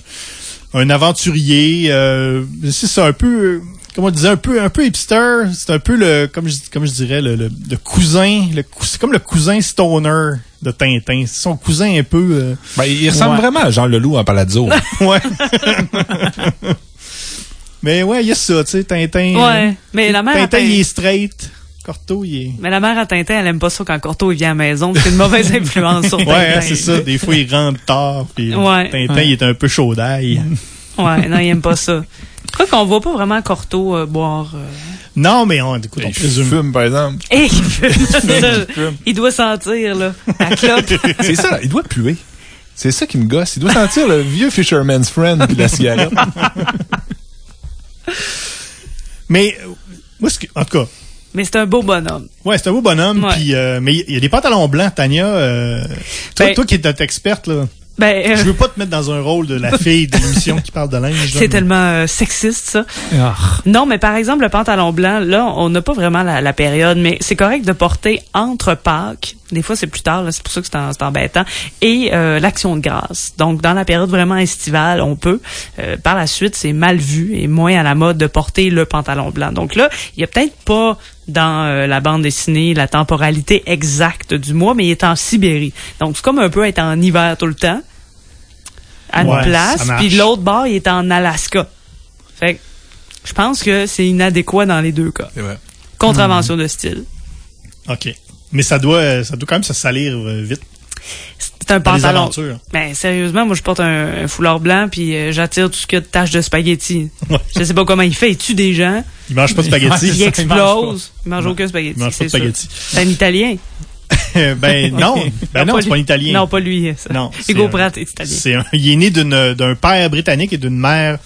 un aventurier, euh, c'est ça, un peu, comment on disait, un peu, un peu hipster, c'est un peu le, comme je, comme je dirais, le, le, le cousin, le, c'est comme le cousin stoner de Tintin, c'est son cousin un peu, euh, Ben, il ressemble Ouais. vraiment à Jean Leloup en palazzo. ouais. Mais ouais, il y a ça, tu sais, Tintin. Ouais. Mais la mère à Tintin, il est straight. Corto, il est. mais la mère à Tintin, elle aime pas ça quand Corto il vient à la maison. C'est une mauvaise influence sur Tintin. Ouais, hein, c'est ça. Des fois, il rentre tard. Puis Ouais. Tintin, il est un peu chaud d'ail. Ouais, non, il aime pas ça. Quoi qu'on voit pas vraiment Corto euh, boire. euh, Non, mais on, écoute, on Il présume. fume, par exemple. Et il fume. il doit sentir, là, la clope. C'est ça, il doit puer. C'est ça qui me gosse. Il doit sentir le vieux Fisherman's Friend puis la cigarette. Mais, euh, moi, ce que, en tout cas, Mais c'est un beau bonhomme. Ouais, c'est un beau bonhomme. Puis, euh, mais il y a des pantalons blancs, Tania. euh, toi, Ben- toi qui es notre experte, là, Ben, euh, je veux pas te mettre dans un rôle de la fille de l'émission qui parle de linge. c'est mais- tellement euh, sexiste, ça. Ah. Non, mais par exemple, le pantalon blanc, là, on n'a pas vraiment la, la période, mais c'est correct de porter entre Pâques. Des fois, c'est plus tard, là, c'est pour ça que c'est embêtant. Et euh, l'action de grâce. Donc, dans la période vraiment estivale, on peut. Euh, par la suite, c'est mal vu et moins à la mode de porter le pantalon blanc. Donc là, il y a peut-être pas dans euh, la bande dessinée la temporalité exacte du mois, mais il est en Sibérie. Donc, c'est comme un peu être en hiver tout le temps, à une Ouais, place, puis de l'autre bord, il est en Alaska. Fait que je pense que c'est inadéquat dans les deux cas. Vrai. Contravention de style. OK. Mais ça doit, euh, ça doit quand même se salir euh, vite. C'est un pantalon. Ben sérieusement, moi je porte un, un foulard blanc puis euh, j'attire tout ce qu'il y a de taches de spaghetti. Ouais. Je sais pas comment il fait, il tue des gens, Il mange pas de spaghettis. il explose, il mange aucun spaghetti. Il mange pas de spaghettis. C'est un Italien. ben non, ben non, c'est pas un italien. Non, pas lui. ça. Non, Hugo Pratt est italien. C'est il est né d'une- d'un père britannique et d'une mère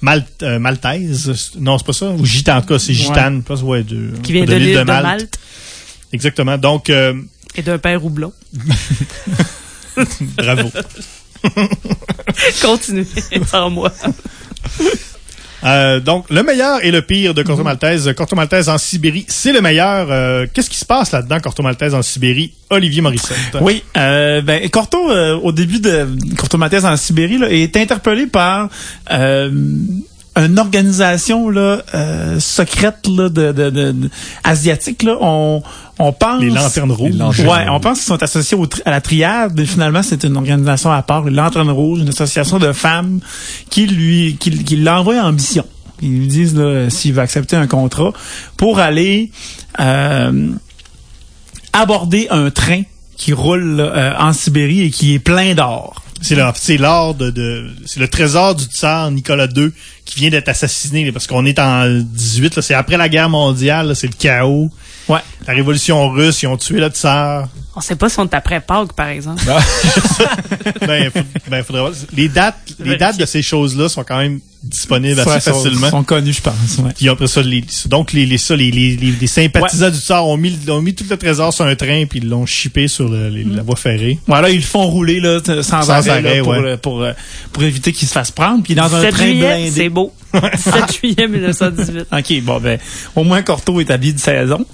mal, euh, maltaise. Non, c'est pas ça? Ou gitane. En tout cas, c'est gitane. Pas, ouais, de, Qui vient de, l'île de Malte. Exactement. Donc, euh, et d'un père roublon. bravo. Continuez sans moi. Euh, donc, le meilleur et le pire de Corto Maltese. Corto Maltese en Sibérie, c'est le meilleur. Euh, Qu'est-ce qui se passe là-dedans, Corto Maltese en Sibérie? Olivier Morissette. Oui, euh, ben Corto euh, au début de Corto Maltese en Sibérie là, est interpellé par euh, une organisation là euh, secrète là de, de, de- de- asiatique là. On on pense Les lanternes rouges. Les lanternes Ouais, on pense qu'ils sont associés au à la triade, mais finalement c'est une organisation à part, les Lanternes Rouges, une association de femmes qui lui qui, qui l'envoient en mission. Ils lui disent là, s'il va accepter un contrat pour aller euh, aborder un train qui roule là, euh, en Sibérie et qui est plein d'or. C'est l'or, c'est l'or de, de- c'est le trésor du tsar Nicolas II qui vient d'être assassiné là, parce qu'on est en 18 là, c'est après la guerre mondiale, là, c'est le chaos. Ouais. La révolution russe, ils ont tué le tsar. On sait pas si on est après Pâques, par exemple. ben, faut- ben, faudrait voir. Les dates, les dates de ces choses-là sont quand même disponibles assez sont- facilement. sont connus, je pense. Ouais. Puis après ça, les, donc les, les, ça, les, les, les, les sympathisants du tsar ont mis, ont mis tout le trésor sur un train puis ils l'ont chippé sur le- les- la voie ferrée. Voilà, ils le font rouler là, sans, Sans arrêt, là, pour, ouais. pour, euh, pour éviter qu'il se fasse prendre. Puis dans un 7 train juillet, blindé. c'est beau. 7 juillet 1918. OK, bon ben au moins Corto est habillé de saison.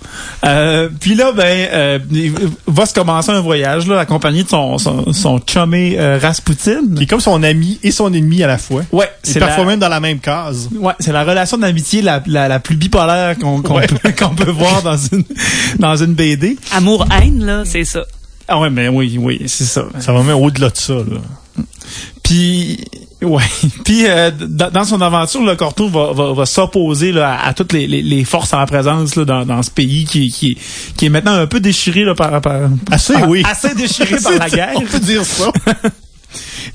Euh, puis là ben euh, il va se commencer un voyage là accompagné de son son, son chumé euh, Rasputin. Qui est comme son ami et son ennemi à la fois. Ouais, C'est c'est parfois la, même dans la même case. ouais, c'est la relation d'amitié la, la, la plus bipolaire qu'on Ouais. peut, qu'on peut voir dans une dans une BD. Amour-haine, là, c'est ça. Ah ouais, mais oui, oui, c'est ça. Ça va même au-delà de ça. Là. Puis ouais, puis euh, dans, son aventure, le Corto va, va, va s'opposer à, à toutes les, les, les forces en présence là, dans, dans ce pays qui, qui, qui est maintenant un peu déchiré là, par, par Assez, par- oui. assez déchiré par la guerre. On peut dire ça.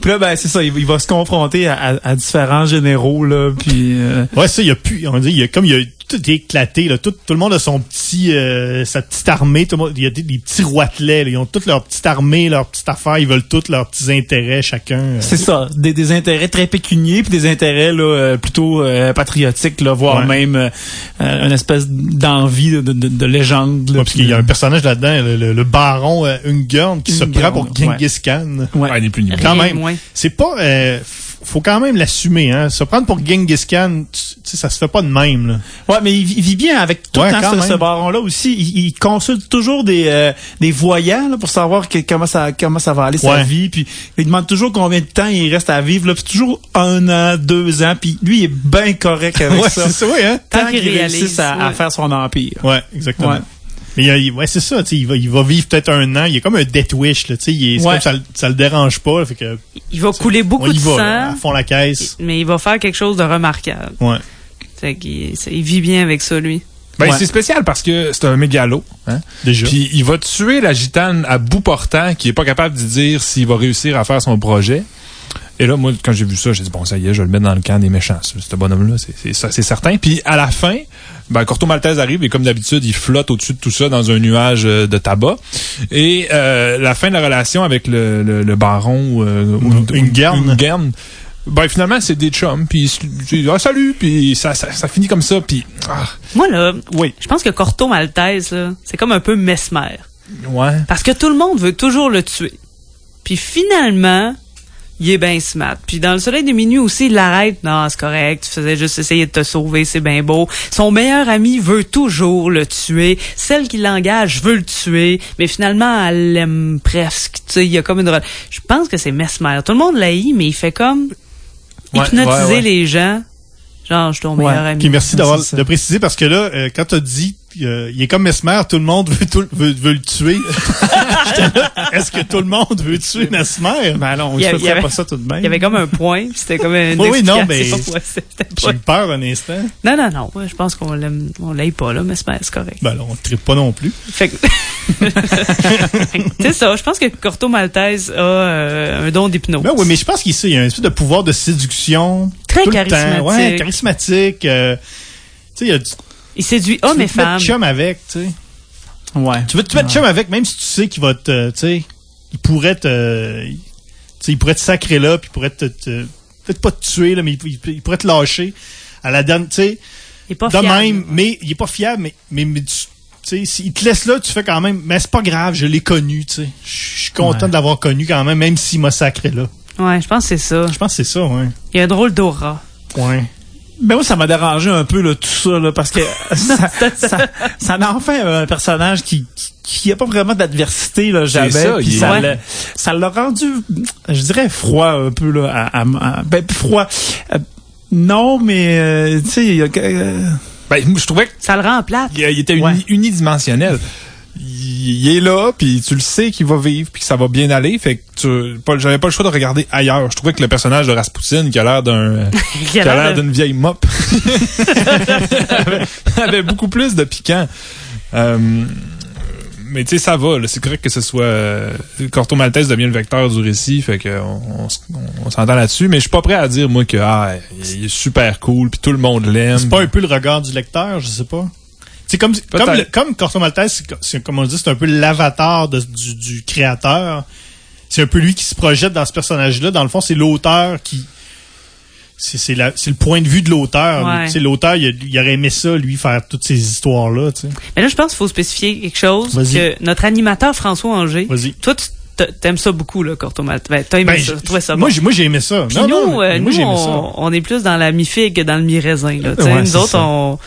Puis là, ben c'est ça, il, il va se confronter à, à- à différents généraux là, puis euh, Ouais, ça, il y a plus, on dit, il y a comme il y a tout est éclaté, là. Tout, tout le monde a son petit, euh, sa petite armée. Tout le monde, il y a des, des petits roitelets, là. Ils ont toute leur petite armée, leur petite affaire. Ils veulent tous leurs petits intérêts, chacun. euh. c'est ça, des, des intérêts très pécuniers puis des intérêts là euh, plutôt euh, patriotiques là, voire Ouais. même euh, une espèce d'envie de, de, de- de légende. là, Ouais, parce qu'il y a un personnage là-dedans, le, le- le baron euh, Ungern, qui se prend pour Genghis Khan. Ouais. Ouais, ni plus ni. Quand même. C'est pas, euh, faut quand même l'assumer, hein. Se prendre pour Genghis Khan, tu tu sais, ça se fait pas de même, là. Ouais, mais il, vit- bien avec tout Ouais, le temps quand ce, ce baron-là aussi. Il, il consulte toujours des, euh, des voyants là, pour savoir que- comment ça comment ça va aller sa vie. Puis il demande toujours combien de temps il reste à vivre. Là, puis toujours un an, deux ans. Puis lui, il est bien correct avec ouais, ça. c'est ça, ouais, hein. Tant Tant qu'il réussisse à, à faire son empire. Ouais, exactement. Ouais. Mais c'est ça, il va, il va vivre peut-être un an. Il est comme un death wish, là, tu sais, il est- c'est Ouais. comme ça, le- ça le dérange pas, fait que Il va couler on beaucoup y de va, là, à sang, fond la caisse. mais il va faire quelque chose de remarquable. Ouais. Fait qu'il ça- il vit bien avec ça, lui. Ben, Ouais. c'est spécial parce que c'est un mégalo. Hein? Déjà. Puis il va tuer la gitane à bout portant qui est pas capable de dire s'il va réussir à faire son projet. Et là, moi, quand j'ai vu ça, j'ai dit, bon, ça y est, je vais le mettre dans le camp des méchants. Ce bonhomme-là, c'est- c'est ça, c'est certain. Puis à la fin, ben, Corto Maltese arrive et comme d'habitude, il flotte au-dessus de tout ça dans un nuage euh, de tabac. Et euh, la fin de la relation avec le, le, le baron euh, Ungern. Ungern, Ben, finalement, c'est des chums, puis ah, salut, puis ça, ça, ça finit comme ça, puis ah, Moi, là, oui, je pense que Corto Maltese, là, c'est comme un peu mesmer. ouais. Parce que tout le monde veut toujours le tuer. Puis finalement, il est bien smart. Puis dans le soleil de minuit aussi, il l'arrête. Non, c'est correct. Tu faisais juste essayer de te sauver, c'est bien beau. Son meilleur ami veut toujours le tuer. Celle qui l'engage veut le tuer. Mais finalement, elle l'aime presque. Tu sais, il y a comme une... Je pense que c'est Mesmer. Tout le monde l'haït, mais il fait comme Ouais, hypnotiser ouais, ouais. les gens. Genre, je suis ton meilleur ami. Puis merci d'avoir de préciser parce que là, euh, quand t'as dit euh, il est comme Mesmer, tout le monde veut, tout- veut, veut le tuer. Est-ce que tout le monde veut tuer Mesmer? Ben non, Il y je a- il y ferait avait- pas ça tout de même. Il y avait comme un point, puis c'était comme une Oui, oui, non, mais- J'ai eu peur un instant. Non, non, non. ouais, je pense qu'on l'aime, on l'aime pas, là, mais c'est correct. Ben là, on ne tripe pas non plus. Fait que- c'est ça. Je pense que Corto Maltese a euh, un don d'hypnose. Ben oui, mais je pense qu'il il y a un espèce de pouvoir de séduction. Très tout le charismatique. temps. Ouais, charismatique. euh, tu sais, il y a du, Il séduit hommes tu veux et te mettre femmes. chum avec, tu sais. Ouais. Tu veux te mettre chum avec, même si tu sais qu'il va te, tu sais, il pourrait te, tu sais, il pourrait te sacrer là, puis il pourrait te, te- peut-être pas te tuer, là, mais il, il- il pourrait te lâcher à la dernière, tu sais, Il est pas de fiable. même, mais il est pas fiable, mais, mais, mais tu, tu sais, s'il te laisse là, tu fais quand même, mais c'est pas grave, je l'ai connu, tu sais. Je je suis content Ouais. de l'avoir connu quand même, même s'il m'a sacré là. Ouais, je pense que c'est ça. Je pense que c'est ça, ouais. Il y a un drôle d'aura. Ouais. Ben moi, ça m'a dérangé un peu là, tout ça, là, parce que ça, ça, ça en fait un personnage qui qui, qui a pas vraiment d'adversité là jamais. ça, puis il est- ça Ouais. l'a ça l'a rendu, je dirais froid un peu là. À, à- à- ben froid. Euh, non, mais euh, tu sais, il y a euh, Ben, je trouvais que Ça le rend plate. il, il était uni- Ouais. unidimensionnel. Il, est là, puis tu le sais qu'il va vivre, puis que ça va bien aller. Fait que tu, pas, j'avais pas le choix de regarder ailleurs. Je trouvais que le personnage de Rasputin, qui a l'air d'un, qui a l'air d'une vieille mop, avait, avait beaucoup plus de piquant. Euh, mais tu sais, ça va. là. C'est correct que ce soit euh, Corto Maltese devient le vecteur du récit, fait que on, on s'entend là-dessus. Mais je suis pas prêt à dire moi que ah, il est super cool, puis tout le monde l'aime. C'est pas un peu le regard du lecteur, je sais pas. C'est comme comme le- comme Corto Maltese, c'est co- c'est comme on dit, c'est un peu l'avatar de- du, du créateur. C'est un peu lui qui se projette dans ce personnage-là. Dans le fond, c'est l'auteur qui c'est c'est la- c'est le point de vue de l'auteur. Ouais. L'auteur, il, a- il aurait aimé ça, lui, faire toutes ces histoires-là. Mais là, je pense qu'il faut spécifier quelque chose. Que notre animateur François Anger, Vas-y. toi, tu t'a- t'aimes ça beaucoup, là, Corto Maltese. Ben, t'as aimé Ben, ça. moi, bon. moi, j'ai aimé ça. Puis Non, nous, non, euh, mais nous moi, j'ai aimé ça. on, on est plus dans la mi-figue que dans le mi-raisin. Ouais, nous autres, ça. on,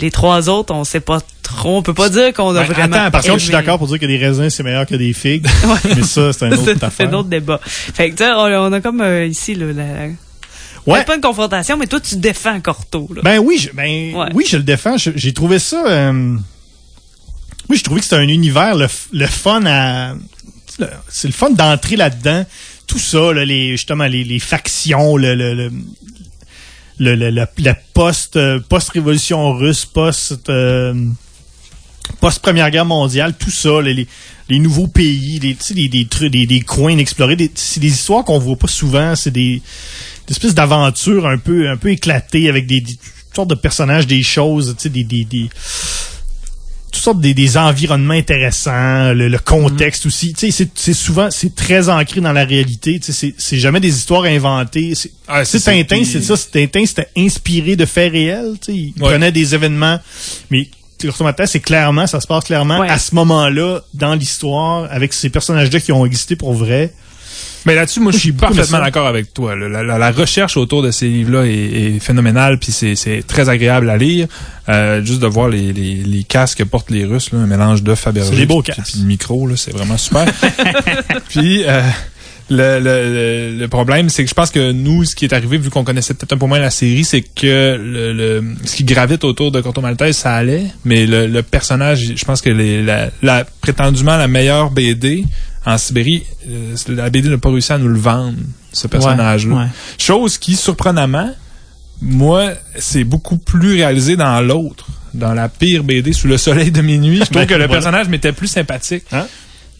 les trois autres, on sait pas trop. On peut pas dire qu'on a Ben, vraiment. attends, par contre, je suis d'accord pour dire que des raisins, c'est meilleur que des figues. mais ça, c'est un autre C'est affaire. un autre débat. Fait que, tu sais, on, on a comme euh, ici, là, la, Ouais. pas une confrontation, mais toi, tu défends Corto. Là. Ben oui, je, ben Ouais. oui, je le défends. Je- J'ai trouvé ça. euh, oui, j'ai trouvé que c'était un univers le, le fun à. C'est le fun d'entrer là-dedans. Tout ça, là, les justement les, les factions, le le le, le, le- la- la post euh, post révolution russe, post euh, post première guerre mondiale, tout ça, les, les nouveaux pays, les, des, trucs, des, des coins inexplorés, des- c'est des histoires qu'on voit pas souvent. C'est des, des espèces d'aventures un peu un peu éclatées avec des, sortes de personnages, des choses, des, des, des toutes sortes des, des environnements intéressants, le, le contexte aussi. Tu sais, c'est- souvent c'est très ancré dans la réalité. Tu sais, c'est c'est jamais des histoires inventées. C'est Ah, Tintin, c'est ça. c'est- Tintin, c'était inspiré de faits réels. Tu sais, il Ouais. prenait des événements, mais c'est clairement, ça se passe clairement Ouais. à ce moment-là dans l'histoire avec ces personnages-là qui ont existé pour vrai. Mais là-dessus, moi, je suis parfaitement d'accord avec toi. La, la- la recherche autour de ces livres-là est, est phénoménale, puis c'est, très agréable à lire. Euh, juste de voir les, les, les casques que portent les Russes, là, un mélange d'œuf Fabergé, C'est des beaux casques. puis le micro, c'est vraiment super. puis euh, le, le, le, le problème, c'est que je pense que nous, ce qui est arrivé, vu qu'on connaissait peut-être un peu moins la série, c'est que le, le, ce qui gravite autour de Corto Maltese, ça allait, mais le, le personnage, je pense que les, la, la prétendument la meilleure BD en Sibérie, euh, la BD n'a pas réussi à nous le vendre, ce personnage-là. Ouais, ouais. Chose qui, surprenamment, moi, c'est beaucoup plus réalisé dans l'autre, dans la pire BD, Sous le soleil de minuit. Je trouve que le voilà. personnage m'était plus sympathique. Hein?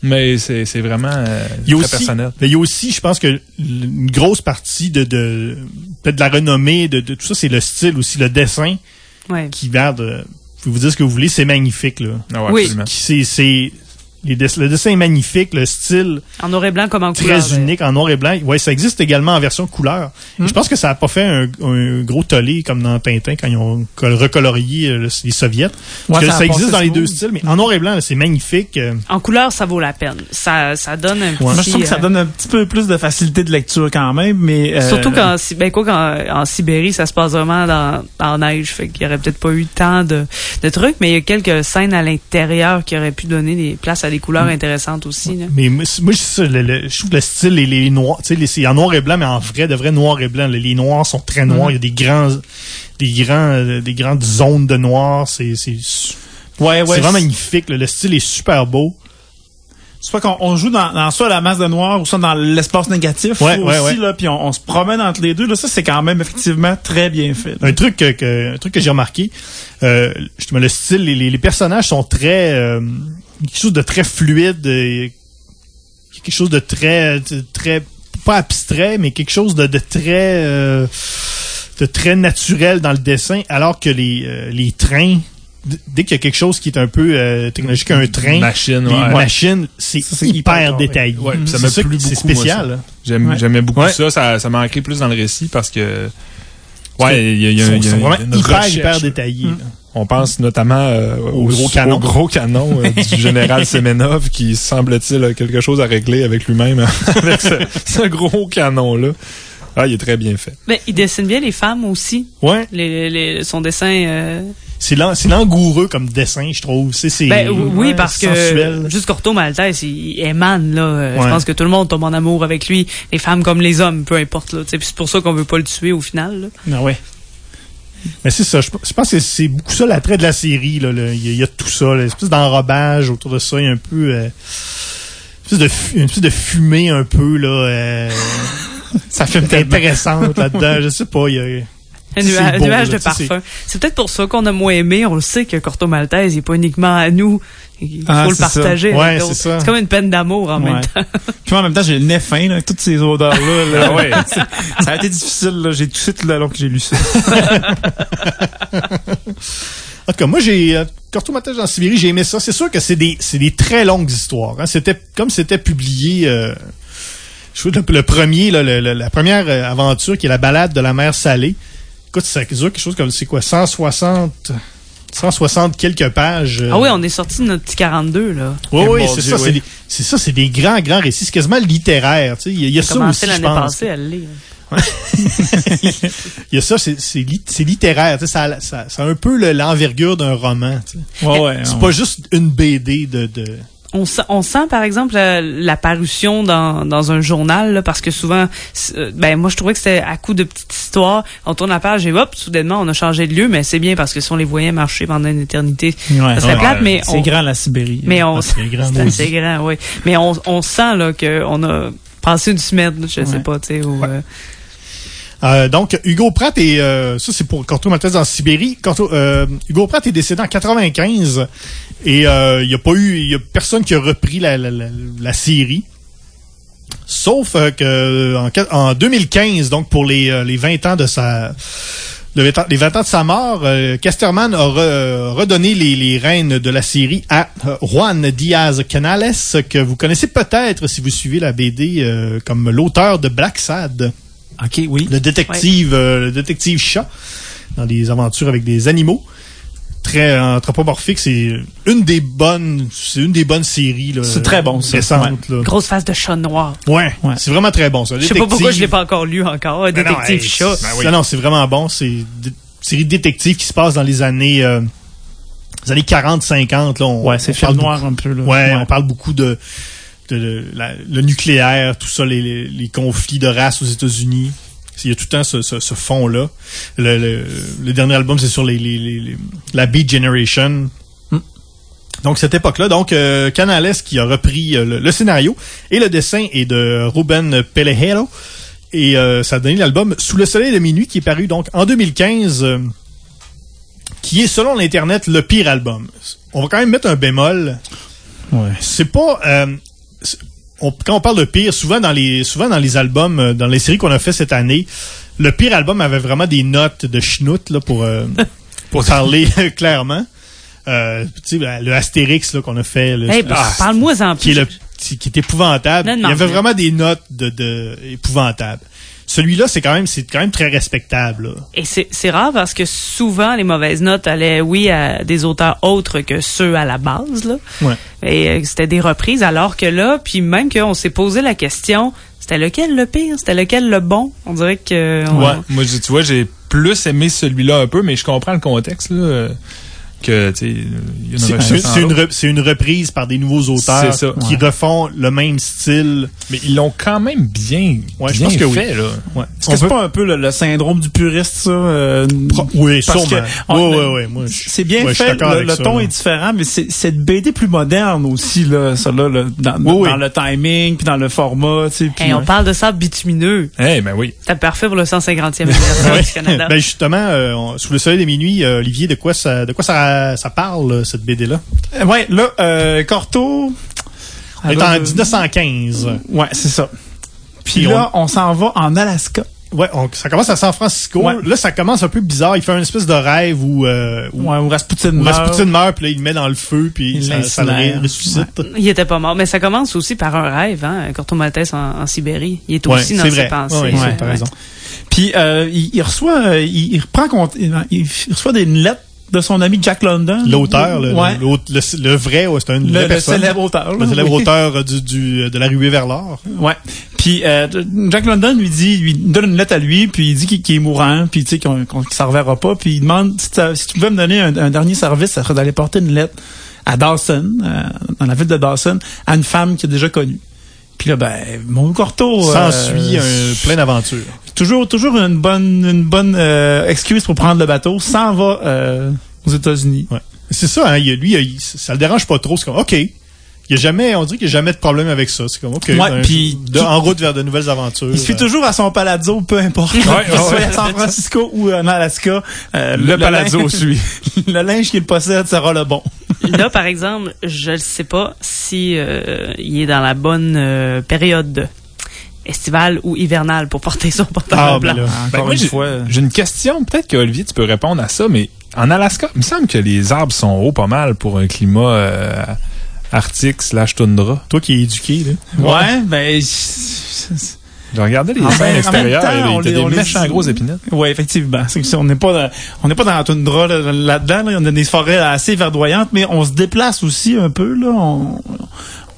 Mais c'est vraiment euh, Il y a très aussi, personnel. mais il y a aussi, je pense que une grosse partie de, de peut-être de la renommée de, de tout ça, c'est le style aussi, le dessin Ouais. qui garde. euh, Je vais vous dire ce que vous voulez, c'est magnifique là. Ah ouais, Oui. c'est les dess- le dessin est magnifique, le style En noir et blanc comme en très couleur. euh, unique en noir et blanc. Ouais, ça existe également en version couleur. Et je pense que ça a pas fait un, un gros tollé comme dans Tintin quand ils ont col- recolorié euh, le- les soviets. Parce Ouais, que ça existe dans les deux styles, mais en noir et blanc, c'est magnifique. euh, En couleur, ça vaut la peine. Ça, ça donne un petit... Moi, je trouve que ça euh, donne un petit peu plus de facilité de lecture quand même, mais euh, Surtout qu'en Si- ben quoi qu'en en Sibérie, ça se passe vraiment dans en neige, fait qu'il y aurait peut-être pas eu tant de, de trucs, mais il y a quelques scènes à l'intérieur qui auraient pu donner des places à des couleurs intéressantes aussi. là. Mais moi, le- le- je trouve que le style, les, les noirs, tu sais, les- c'est en noir et blanc, mais en vrai, de vrai noir et blanc. Les, les noirs sont très noirs. Il y a des grands, des grands, euh, des grandes zones de noir. C'est, c'est, ouais, ouais, c'est vraiment magnifique. là. Le style est super beau. C'est pas qu'on on joue dans, dans soit la masse de noir ou soit dans l'espace négatif Ouais, aussi, ouais, ouais. là, puis on, on se promène entre les deux. Là, ça, c'est quand même effectivement très bien fait. là. Un truc que, que- un truc que j'ai remarqué, euh, justement, le style, les, les- les personnages sont très, euh, quelque chose de très fluide, euh, quelque chose de très, de très, pas abstrait, mais quelque chose de, de très, euh, de très naturel dans le dessin, alors que les, euh, les trains, dès qu'il y a quelque chose qui est un peu euh, technologique, un train, Machine, les ouais. machines, c'est Ça, c'est hyper, détaillé. Ouais, ça C'est m'a plu C'est spécial. ça. là. J'aime- Ouais. J'aimais beaucoup Ouais. ça. ça. Ça m'a ancré plus dans le récit parce que. Ouais, il y a, y a- Ils sont, il y a sont une vraiment hyper, recherche, hyper là. détaillés. On pense notamment euh, au, gros canon. au gros canon euh, du général Semenov qui semble-t-il a quelque chose à régler avec lui-même avec ce, ce gros canon-là. Ah, il est très bien fait. Ben, il dessine bien les femmes aussi. Ouais. Les, les- son dessin. euh, C'est lan- c'est langoureux comme dessin, je trouve. C'est c'est- Ben oui, ouais, parce que sensuel. juste Corto Maltese, il, il émane là. Euh, Je Ouais. pense que tout le monde tombe en amour avec lui, les femmes comme les hommes, peu importe là. C'est pour ça qu'on veut pas le tuer au final. là. Ah ouais. Mais c'est ça. Je, je pense que c'est beaucoup ça l'attrait de la série. là, là. Il, y a, il y a tout ça. Là, une espèce d'enrobage autour de ça. Il y a un peu... euh, une, espèce de, une espèce de fumée un peu là euh, Ça fait intéressante là-dedans. Je sais pas. Il y a, Un, nuage, un beau, nuage là, de parfum. C'est peut-être pour ça qu'on a moins aimé. On le sait que Corto Maltese, il est pas uniquement à nous. Il faut Ah, le partager. Ouais, c'est ça. C'est comme une peine d'amour en même temps. Puis moi, en même temps, j'ai le nez fin, là, toutes ces odeurs-là. là. Ah ouais. ça a été difficile, là. J'ai toussé tout le long que j'ai lu ça. En tout cas, moi, j'ai... Euh, Corto Maltese en Sibérie, j'ai aimé ça. C'est sûr que c'est des, c'est des très longues histoires. Hein. C'était Comme c'était publié... Euh, je trouve le, le premier, là, le- le- la première euh, aventure, qui est la balade de la mer salée. Écoute, ça dure quelque chose comme... C'est quoi? 160... 160 quelques pages. euh, Ah oui, on est sorti de notre petit 42 là. Oui, Eh, oui, c'est ça. oui. C'est ça, c'est des grands, grands récits. C'est quasiment littéraire. tu sais. Il y a, il y a Ça aussi, je l'année pense. passée à le lire. Il y a ça, c'est c'est lit- c'est littéraire. tu sais, Ça, a- ça, ça a un peu le- l'envergure d'un roman. tu sais. Ouais, ouais. C'est pas juste une BD de... de... On sent, on sent par exemple la, la parution dans, dans un journal là, parce que souvent euh, ben moi je trouvais que c'était à coup de petites histoires on tourne la page et hop soudainement on a changé de lieu mais c'est bien parce que si on les voyait marcher pendant une éternité Ouais. ça serait Ouais, plate mais C'est grand, la Sibérie. mais on Ah, c'est grand, grand oui mais on, on sent là que on a passé une semaine je sais Ouais. pas tu sais ou, euh, Euh, donc, Hugo Pratt est... euh, ça, c'est pour Corto en Sibérie. Euh, Hugo Pratt est décédé en 95 et il y a pas eu... Personne qui a repris la, la, série. Sauf que en, quat- en 2015, donc pour les, euh, les 20 ans de sa... le 20 ans- les 20 ans de sa mort, Casterman a re- redonné les, les rênes de la série à Juan Diaz Canales, que vous connaissez peut-être si vous suivez la BD comme l'auteur de Black Sad OK, oui. le détective, euh, le détective chat dans des aventures avec des animaux. Très anthropomorphique, c'est une des bonnes, c'est une des bonnes séries là, C'est très bon, ça. récentes, là. grosse face de chat noir Ouais, Ouais. c'est vraiment très bon ça. je sais pas pourquoi je l'ai pas encore lu encore Ben non, détective hey, chat c'est- Non, non, c'est vraiment bon. C'est une série de détectives qui se passe dans les années, euh, les années 40-50. Là, on, Ouais, c'est film parle noir un peu, là. Ouais, on parle beaucoup de, de, de la- le nucléaire, tout ça, les, les, les conflits de race aux États-Unis. Il y a tout le temps ce, ce, ce fond-là. Le, le, le dernier album, c'est sur les, les, les- les- la Beat Generation. Hmm. Donc, cette époque-là, donc, euh, Canales qui a repris euh, le, le scénario et le dessin est de Ruben Pelejero. Et euh, ça a donné l'album Sous le soleil de minuit qui est paru donc en 2015, euh, qui est selon l'Internet le pire album. On va quand même mettre un bémol. Ouais. C'est pas... euh, on- quand on parle de pire, souvent dans les souvent dans les albums, euh, dans les séries qu'on a fait cette année, le pire album avait vraiment des notes de schnout là, pour, euh, pour parler clairement. euh, tu sais, ben, le Astérix là, qu'on a fait, le- Hey, ben, ah, Parle-moi-en qui est plus. le qui est épouvantable. Non, Il y avait vraiment des notes de, de épouvantables. Celui-là, c'est quand même c'est quand même très respectable. là. Et c'est c'est rare parce que souvent, les mauvaises notes allaient, oui, à des auteurs autres que ceux à la base. Là. Ouais. Et euh, c'était des reprises, alors que là, puis même qu'on s'est posé la question, c'était lequel le pire? C'était lequel le bon? On dirait que... on- Ouais. Moi, je- tu vois, j'ai plus aimé celui-là un peu, mais je comprends le contexte, là. Que, C'est c'est- c'est une, re- c'est une reprise par des nouveaux auteurs C'est ça. qui refont le même style. Mais ils l'ont quand même bien, Ouais, je pense que oui. fait, là. Ouais. Est-ce que c'est pas un peu le, le syndrome du puriste, ça? euh, Pro- oui, parce sûrement. que, on- Oui, oui, oui. C'est bien fait, le, ça, ton là. est différent, mais c'est c'est de BD plus moderne aussi, là, ça, là, le- dans, Oui, oui. dans le timing, puis dans le format, tu sais. puis, Hey, on ouais. parle de sable bitumineux. Eh, ben oui. C'était parfait pour le 150e anniversaire du Canada. Ben justement, euh, on- sous le soleil des minuit, euh, Olivier, de quoi ça, de quoi ça, ça parle euh, cette BD là Euh, Ouais, là, euh, Corto... Est en euh, 1915. Ouais, c'est ça. Puis là, on s'en va en Alaska. Ouais, on- ça commence à San Francisco. Ouais. Là, ça commence un peu bizarre. Il fait une espèce de rêve où, euh, où, Ouais, où Rasputin où meurt. Rasputin meurt, puis là, il le met dans le feu, puis Il ça, ça le ressuscite. Il était pas mort, mais ça commence aussi par un rêve, hein, Corto Maltese en, en Sibérie. Il est Ouais, aussi dans c'est ses vrai. pensées. Puis euh, il, il reçoit, euh, il, il reprend compte, il, il reçoit des lettres de son ami Jack London. L'auteur, le, ouais. l'autre- le, le vrai, ouais, c'est une Le, le célèbre auteur. là, le célèbre oui. auteur du, du, de la ruée vers l'or. Ouais. Puis euh, Jack London lui dit, lui donne une lettre à lui, puis il dit qu'il est mourant, puis tu sais qu'on qu'il s'en reverra pas, puis il demande si, si tu pouvais me donner un, un dernier service, ça serait d'aller porter une lettre à Dawson, euh, dans la ville de Dawson, à une femme qu'il a déjà connue. Puis là, ben, mon Corto. euh, S'ensuit un plein d'aventures. toujours, toujours une bonne, une bonne euh, excuse pour prendre le bateau. S'en va euh, aux États-Unis. Ouais. C'est ça, hein, lui, il- ça le dérange pas trop. C'est comme, OK. Il y a jamais, on dirait qu'il n'y a jamais de problème avec ça. C'est comme, OK. Ouais, ben, de- tout- en route vers de nouvelles aventures. Il se fie euh, toujours à son palazzo, peu importe. Ouais, Qu'il ouais, soit à San Francisco ou en Alaska. euh, Le palazzo linge- suit. le linge qu'il possède sera le bon. Là, par exemple, je ne sais pas si euh, il est dans la bonne euh, période estivale ou hivernale pour porter son pantalon Ah, ben blanc. là. Ben, moi, une j'ai- fois. J'ai une question. Peut-être que Olivier, tu peux répondre à ça, mais en Alaska, il me semble que les arbres sont hauts pas mal pour un climat euh, arctique slash toundra. Toi qui es éduqué, là. Ouais, ben. c'est- J'ai regardé les En scènes même- en extérieures, temps, il y a on des, méchants gros épinettes. Ouais, effectivement. C'est que ça, on n'est pas dans, on n'est pas dans la toundra là, là-dedans. Là. On a des forêts assez verdoyantes, mais on se déplace aussi un peu. Là. On,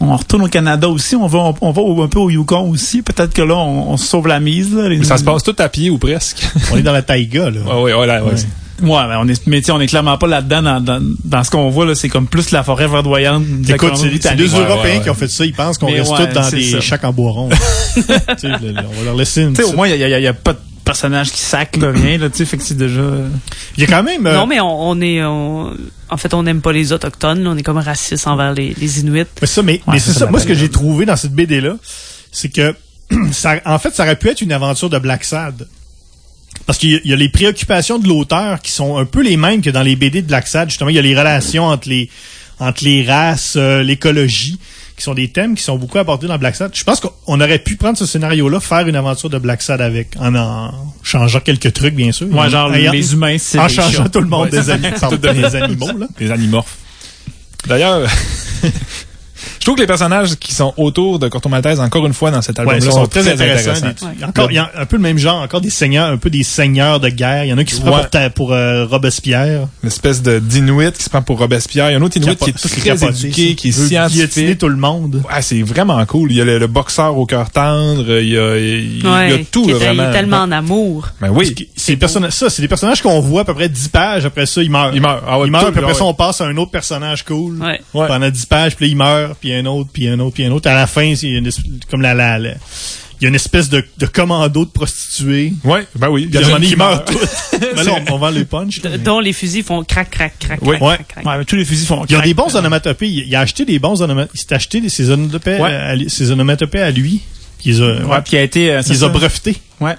on retourne au Canada aussi. On va, on, va un peu au Yukon aussi. Peut-être que là, on, on se sauve la mise. Là. Les- Mais ça se passe tout à pied ou presque. On est dans la taïga, là. ouais, ouais, ouais, là, ouais. Ouais. Ouais, ben on est, mais tu sais, on est clairement pas là-dedans dans, dans, dans ce qu'on voit là. C'est comme plus la forêt verdoyante. de Écoute, c'est deux Ouais, Européens ouais, ouais. qui ont fait ça. Ils pensent qu'on Mais reste ouais, tous dans des chacs en bois rond. On va leur laisser une Tu sais, au petite- moins, il y a, y a- y a pas de personnage qui sac, là, rien, là, tu sais, fait que c'est déjà... Il y a quand même... euh, Non, mais on, on est... on- en fait, on n'aime pas les Autochtones. là. On est comme raciste envers les, les Inuits. Mais ça, mais, mais c'est ça, ça. Moi, ce que j'ai trouvé dans cette BD là, c'est que ça, en fait, ça aurait pu être une aventure de Black Sad. Parce qu'il y, a- il y a les préoccupations de l'auteur qui sont un peu les mêmes que dans les BD de Black Sad. Justement, il y a les relations entre les entre les races, euh, l'écologie, qui sont des thèmes qui sont beaucoup abordés dans Black Sad. Je pense qu'on aurait pu prendre ce scénario-là, faire une aventure de Black Sad avec, en en changeant quelques trucs, bien sûr. Ouais, genre, Ayant- les humains, c'est en des changeant chats. tout le monde Ouais. des, ani- pardon, des animaux, là. Les animorphes. D'ailleurs, je trouve que les personnages qui sont autour de Corto Maltese, encore une fois, dans cet Ouais, album-là, sont, sont très, intéressants. intéressants. Des- Encore, il y a un peu le même genre, encore des seigneurs, un peu des seigneurs de guerre. Il y en a qui se Ouais. pour, ta- pour euh, Robespierre. Une espèce de d'Inuit qui se prend pour Robespierre. Il y a un autre Inuit qui est très capoté, éduqué, ça. qui est scientifique. tout le monde. Ouais, c'est vraiment cool. Il y a le, le boxeur au cœur tendre, il y a, il y a Ouais, tout, qui là, est- il est vraiment. tellement en amour. Ben oui. C'est des personnages, ça, c'est des personnages qu'on voit à peu près 10 pages. Après ça, ils meurent. Il meurt. Ah ouais, tout, puis après ouais. ça, on passe à un autre personnage cool. Ouais. Ouais. Pendant 10 pages, puis là, il meurt, puis un autre, puis un autre, puis un autre. À la fin, c'est une espèce- comme la, la, la- il y a une espèce de, de commando de prostituées. Ouais, ben oui. Un moment donné, qui meurent meurt. tous. Mais là, on, on vend les punch. D- dont les fusils font crac, crac, crac, Oui. crac, Ouais. crac, crac. Tous les fusils font Il y a crac. des bons onomatopées. Il, il a acheté des bons onomatopées. Il s'est acheté des- ses onomatopées, Ouais. à, lui- ses onomatopées à lui. Puis il les a, Ouais, puis il a été... euh, il les a brevetés. Ouais.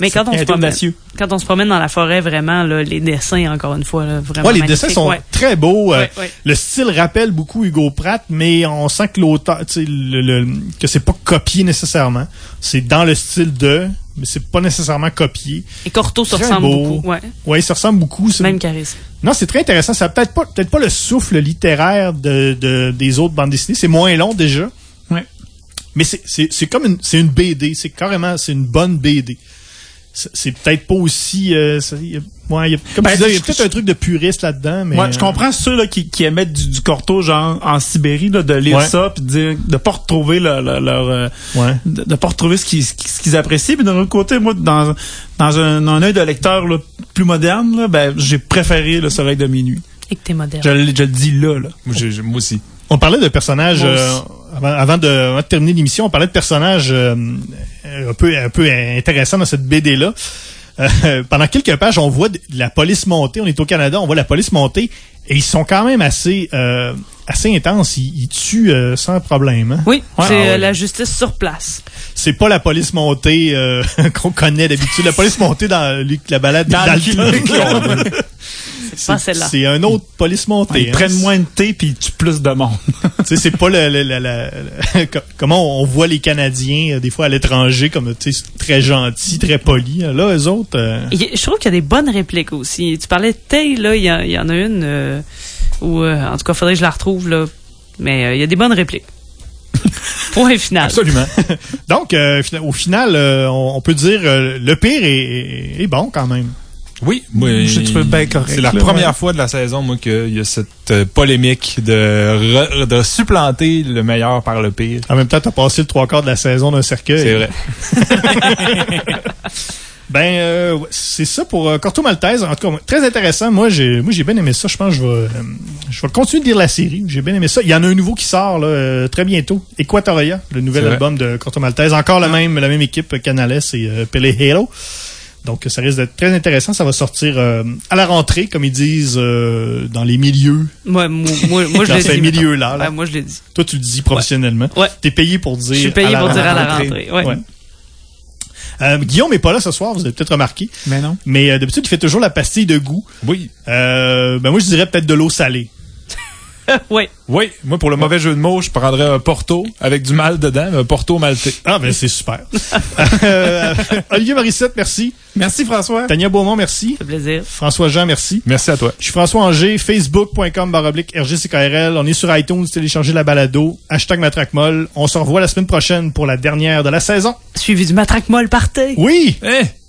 Mais quand on, Il se promène, audacieux. quand on se promène dans la forêt, vraiment, là, les dessins, encore une fois, là, vraiment Ouais, les dessins sont Ouais. très beaux. euh, Ouais, ouais. Le style rappelle beaucoup Hugo Pratt, mais on sent que l'auteur, le, le- que c'est pas copié nécessairement. C'est dans le style de, mais c'est pas nécessairement copié. Et Corto se ressemble beau. beaucoup. Ouais. Ouais, ça ressemble beaucoup. Même charisme. Non, c'est très intéressant. Ça peut-être pas, peut-être pas le souffle littéraire de, de- des autres bandes dessinées. C'est moins long déjà. Ouais. Mais c'est, c'est, c'est comme une, c'est une BD. C'est carrément, c'est une bonne BD. C'est, c'est peut-être pas aussi, euh, ça- il y a- ouais, il y a, comme Ben, tu disais, il y a peut-être un truc de puriste là-dedans, mais. Moi, je comprends ceux là, qui, qui émettent du, du corto genre en Sibérie là, de lire Ouais. ça puis de dire de pas retrouver leur, leur, leur, euh, Ouais. de, de pas retrouver ce qu'ils ce qu'ils- apprécient puis d'un autre côté moi dans dans un, un œil de lecteur là, plus moderne là, ben j'ai préféré le soleil de minuit. Et que t'es moderne. Je, le- je le dis là là. Moi, moi aussi. On parlait de personnages Moi euh. Avant, avant de, avant de terminer l'émission, on parlait de personnages euh, un peu un peu intéressants dans cette BD là. pendant quelques pages, on voit de la police monter. On est au Canada, on voit la police monter et ils sont quand même assez euh, assez intenses. Ils, ils tuent euh, sans problème. hein? Oui, Ouais, c'est ah ouais. euh, la justice sur place. C'est pas la police montée euh, qu'on connaît d'habitude. La police montée dans la balade Dans dans, le. Pas celle-là. C'est un autre police montée. Ils hein. prennent moins de thé puis ils tuent plus de monde. Tu sais, c'est pas le, le- le- le- le- co- comment on voit les Canadiens euh, des fois à l'étranger comme tu sais très gentils, très polis. Là, eux autres, euh, Je trouve qu'il y a des bonnes répliques aussi. Tu parlais de Tay, là, il y, en a une euh, où, euh, en tout cas, faudrait que je la retrouve, là. Mais euh, il y a des bonnes répliques. Point final. Absolument. donc euh, au final, euh, on, on peut dire euh, le pire est, est- est bon quand même. Oui, moi, Je trouve bien correct, C'est la là, première ouais. fois de la saison, moi, qu'il y a cette euh, polémique de, re- de supplanter le meilleur par le pire. En même temps, t'as passé le trois quarts de la saison d'un cercueil. C'est vrai. Ben euh, c'est ça pour euh, Corto Maltese. En tout cas, très intéressant. Moi, j'ai moi j'ai bien aimé ça. Je pense que je vais euh, je vais continuer de lire la série. J'ai bien aimé ça. Il y en a un nouveau qui sort là, très bientôt. Equatoria, le nouvel album de Corto Maltese. Encore la même la même équipe Canales et Pele Halo. Donc ça risque d'être très intéressant. Ça va sortir euh, à la rentrée, comme ils disent euh, dans les milieux. Moi, moi, moi, moi, je dans l'ai ces dit. mettons. milieux-là. là. Ouais, moi, je l'ai dit. Toi, tu le dis professionnellement. Ouais. T'es payé pour dire. Je suis payé pour dire à la rentrée. Ouais. Ouais. Euh, Guillaume est pas là ce soir, vous avez peut-être remarqué. Mais non. Mais euh, d'habitude, il fait toujours la pastille de goût. Oui. Euh, ben moi, je dirais peut-être de l'eau salée. ouais. Oui, moi, pour le mauvais jeu de mots, je prendrais un Porto avec du mal dedans, mais un Porto maltais. Ah, ben c'est super. Euh, Olivier Morissette, merci. Merci François. Tania Beaumont, merci. Ça fait plaisir. François Jean, merci. Merci à toi. Je suis François Anger, facebook.com baroblique RGCKRL. On est sur iTunes, téléchargez la balado, hashtag matraquemol. On se revoit la semaine prochaine pour la dernière de la saison. Suivi du matraque molle party. Oui! Eh!